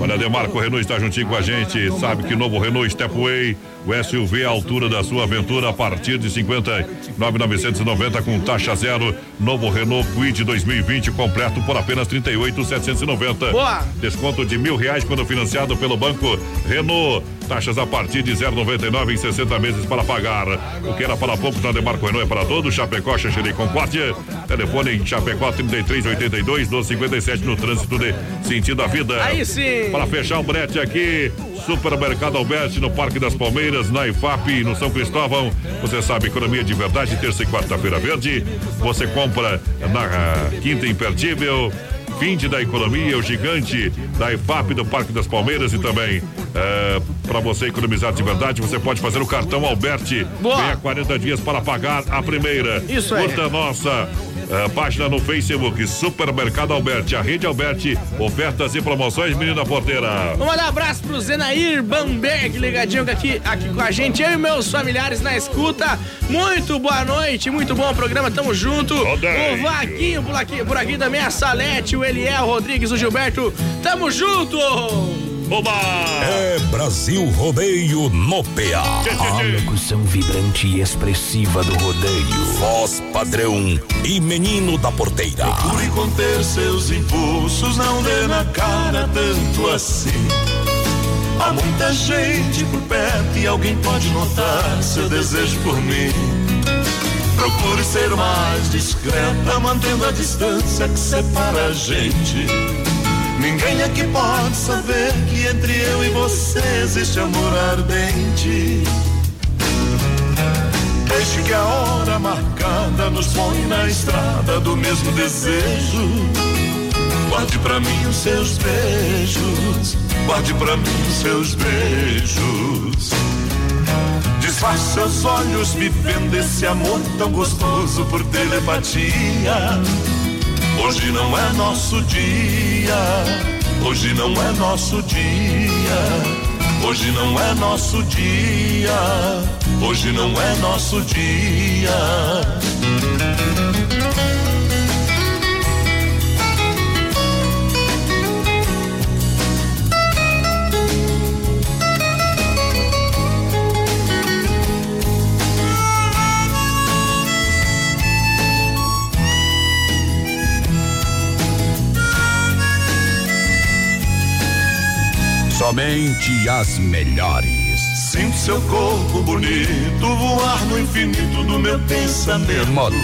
Olha, Demarco Renault está juntinho com a gente. Sabe que novo Renault Stepway, o SUV à altura da sua aventura a partir de 59,990 com taxa zero. Novo Renault Quid 2020 completo por apenas 38,790. Boa. Desconto de mil reais quando financiado pelo banco Renault. Taxas a partir de 0,99 em 60 meses para pagar. O que era para pouco na Demarco Renault é para todos. Chapecó, Xanxerê, Concórdia. Telefone em Chapecó 3382 1257 no trânsito de sentido a vida. Aí sim. Para fechar o brete aqui, Supermercado Alberti no Parque das Palmeiras, na IFAP, no São Cristóvão. Você sabe, economia de verdade, terça e quarta-feira verde. Você compra na Quinta Imperdível. Vinde da economia, o gigante da IFAP do Parque das Palmeiras e também para você economizar de verdade, você pode fazer o cartão Alberti. Boa. Venha 40 dias para pagar a primeira. Isso aí. Curta a nossa eh, página no Facebook, Supermercado Alberti, a rede Alberti, ofertas e promoções, menina porteira. Vou mandar um abraço pro Zenair Bamberg, ligadinho aqui, aqui com a gente. Eu e meus familiares na escuta. Muito boa noite, muito bom o programa, tamo junto. Rodeio. O Vaguinho por aqui, por aqui também, a Salete, o Eliel, Rodrigues, o Gilberto. Tamo junto! Oba! É Brasil Rodeio no PA. A locução vibrante e expressiva do rodeio. Voz padrão e menino da porteira. Procure conter seus impulsos, não dê na cara tanto assim. Há muita gente por perto e alguém pode notar seu desejo por mim. Procure ser mais discreta, mantendo a distância que separa a gente. Ninguém aqui pode saber que entre eu e você existe amor ardente. Deixe que a hora marcada nos põe na estrada do mesmo desejo. Guarde pra mim os seus beijos, guarde pra mim os seus beijos. Desfaça seus olhos me vendo esse amor tão gostoso por telepatia. Hoje não é nosso dia, hoje não é nosso dia. Hoje não é nosso dia, hoje não é nosso dia. Somente as melhores. Sinto seu corpo bonito voar no infinito do meu pensamento. Modão.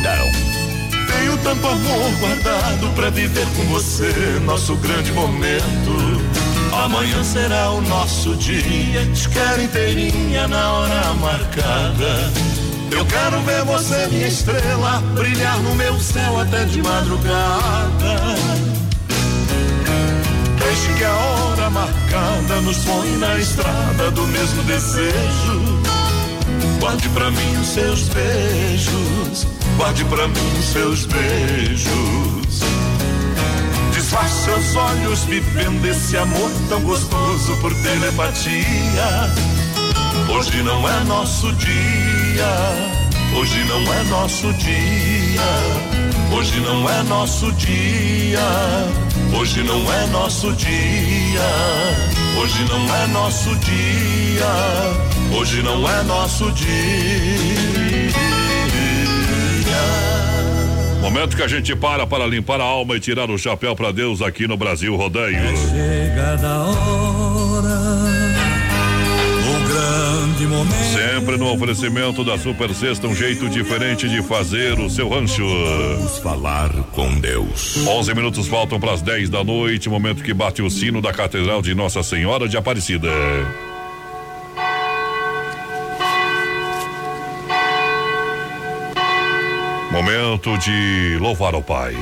Tenho tanto amor guardado pra viver com você, nosso grande momento. Amanhã será o nosso dia, te quero inteirinha na hora marcada. Eu quero ver você, minha estrela, brilhar no meu céu até de madrugada. Deixe que a hora marcada nos põe na estrada do mesmo desejo. Guarde pra mim os seus beijos, guarde pra mim seus beijos. Desfaça seus olhos vivendo esse amor tão gostoso por telepatia. Hoje não é nosso dia, hoje não é nosso dia, hoje não é nosso dia, hoje não é nosso dia, hoje não é nosso dia, hoje não é nosso dia. Momento que a gente para para limpar a alma e tirar o chapéu para Deus aqui no Brasil Rodeio. Chega da hora, o grande momento. Sempre no oferecimento da Super Sexta, um jeito diferente de fazer o seu rancho. Vamos falar com Deus. 11 minutos faltam para as 10 da noite, momento que bate o sino da Catedral de Nossa Senhora de Aparecida. Momento de louvar ao Pai.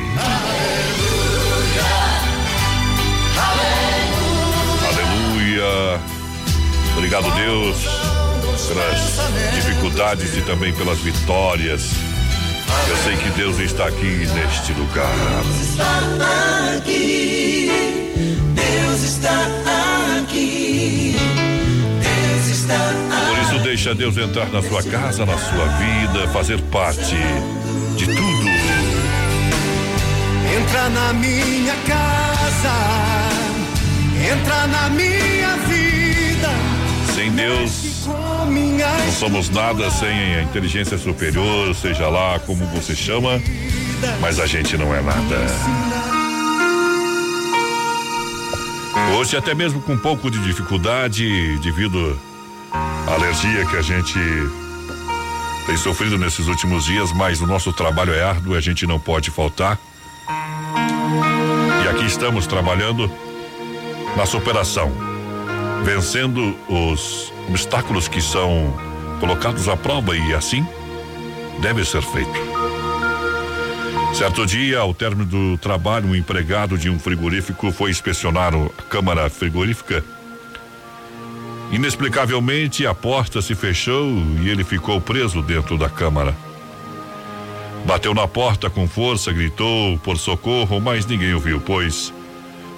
Aleluia. Obrigado, Deus, pelas dificuldades e também pelas vitórias. Eu sei que Deus está aqui neste lugar. está aqui, Deus está aqui, Deus está aqui. Por isso, deixa Deus entrar na sua casa, na sua vida, fazer parte de tudo. Entra na minha casa, entra na minha. Sem Deus, não somos nada sem a inteligência superior, seja lá como você chama, mas a gente não é nada. Hoje, até mesmo com um pouco de dificuldade, devido à alergia que a gente tem sofrido nesses últimos dias, mas o nosso trabalho é árduo a gente não pode faltar. E aqui estamos trabalhando na superação, vencendo os obstáculos que são colocados à prova e assim deve ser feito. Certo dia, ao término do trabalho, um empregado de um frigorífico foi inspecionar a câmara frigorífica. Inexplicavelmente, a porta se fechou e ele ficou preso dentro da câmara. Bateu na porta com força, gritou por socorro, mas ninguém ouviu, pois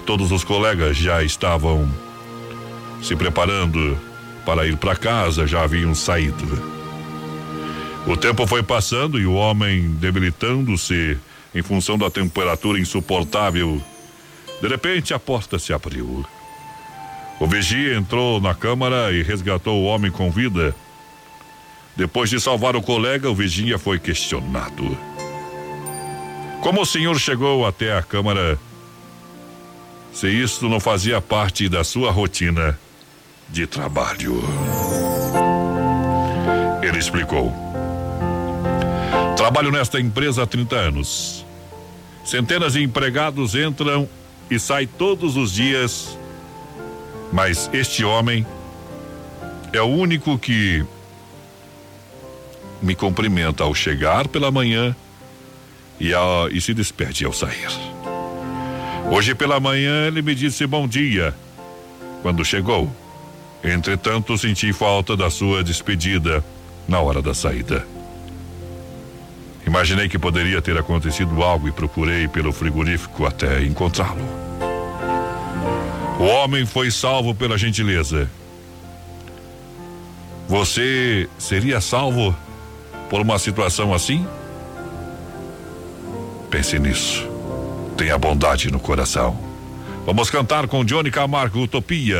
todos os colegas já estavam se preparando para ir para casa, já haviam saído. O tempo foi passando e o homem debilitando-se em função da temperatura insuportável. De repente, a porta se abriu. O vigia entrou na câmara e resgatou o homem com vida. Depois de salvar o colega, o vigia foi questionado. Como o senhor chegou até a câmara se isto não fazia parte da sua rotina de trabalho? Ele explicou. Trabalho nesta empresa há 30 anos. Centenas de empregados entram e saem todos os dias, mas este homem é o único que me cumprimenta ao chegar pela manhã e, e se despede ao sair. Hoje pela manhã ele me disse bom dia quando chegou. Entretanto, senti falta da sua despedida na hora da saída. Imaginei que poderia ter acontecido algo e procurei pelo frigorífico até encontrá-lo. O homem foi salvo pela gentileza. Você seria salvo por uma situação assim? Pense nisso. Tenha bondade no coração. Vamos cantar com Johnny Camargo Utopia.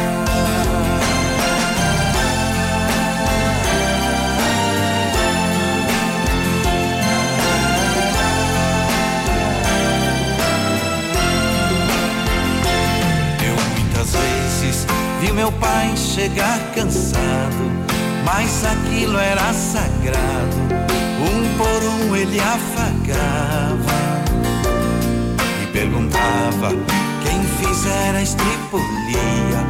Meu pai chegar cansado, mas aquilo era sagrado. Um por um ele afagava e perguntava quem fizera a estripulia.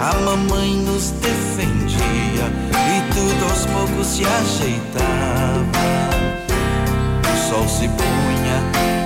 A mamãe nos defendia e tudo aos poucos se ajeitava. O sol se punha,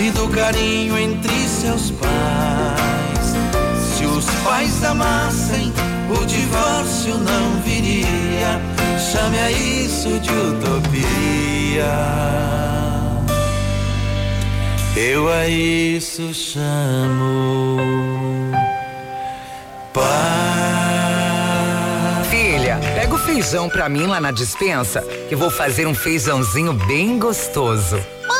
e do carinho entre seus pais. Se os pais amassem, o divórcio não viria. Chame a isso de utopia. Eu a isso chamo Filha, pega o feijão pra mim lá na dispensa, que vou fazer um feijãozinho bem gostoso. Mãe.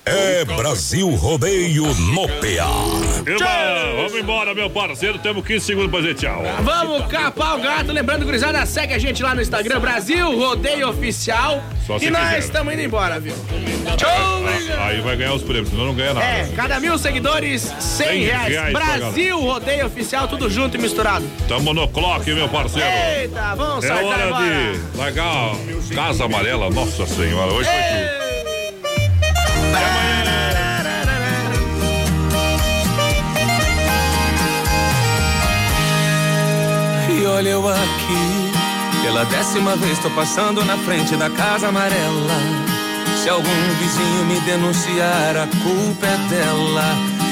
É Brasil Rodeio no PA. Irmão, vamos embora, meu parceiro. Temos 15 segundos pra dizer tchau. Vamos capar o gato. Lembrando, gurizada, segue a gente lá no Instagram, Brasil Rodeio Oficial. Só e nós estamos indo embora, viu? Tchau! Ah, Aí vai ganhar os prêmios, senão não ganha nada. É, cada mil seguidores, 100 100 reais. reais Brasil Rodeio Oficial, tudo junto e misturado. Tamo no clock, meu parceiro. Eita, vamos É saltar hora agora. de largar a Casa Amarela. Nossa Senhora, hoje foi tudo. E olha eu aqui, pela décima vez tô passando na frente da casa amarela. Se algum vizinho me denunciar, a culpa é dela.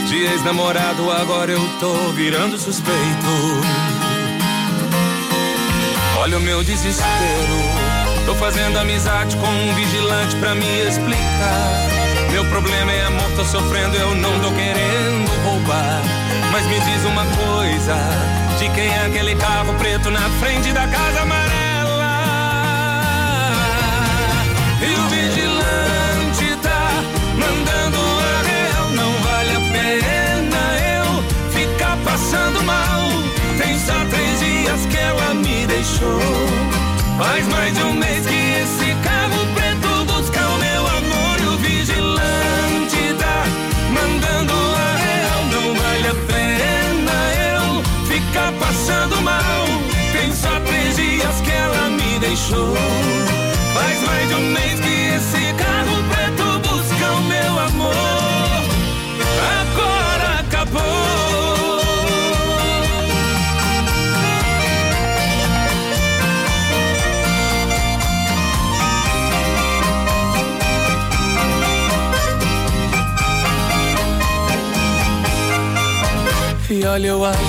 De ex-namorado, agora eu tô virando suspeito. Olha o meu desespero. Tô fazendo amizade com um vigilante pra me explicar. Meu problema é amor, tô sofrendo, eu não tô querendo roubar. Mas me diz uma coisa: de quem é aquele carro preto na frente da casa amarela? E o vigilante tá mandando a real. Não vale a pena eu ficar passando mal. Tem só três dias que ela me deixou. Faz mais de um mês que estratégias que ela me deixou. Faz mais de um mês que esse carro preto busca o meu amor. Agora acabou. E olha, eu acho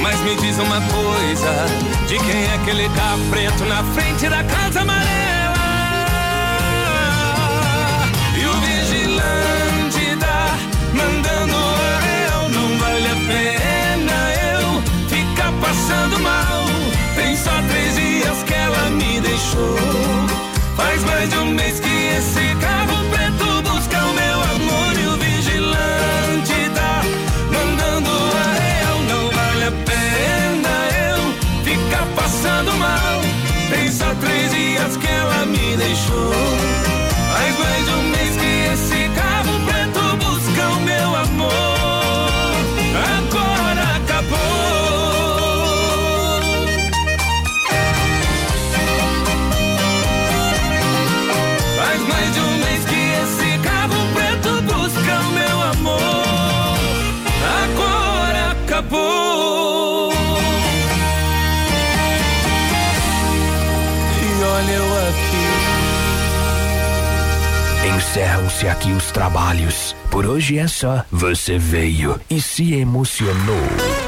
Mas me diz uma coisa: de quem é aquele carro preto na frente da casa amarela? E o vigilante tá mandando eu, não vale a pena eu ficar passando mal. Tem só três dias que ela me deixou. Faz mais de um mês que Aqui os trabalhos. Por hoje é só. Você veio e se emocionou.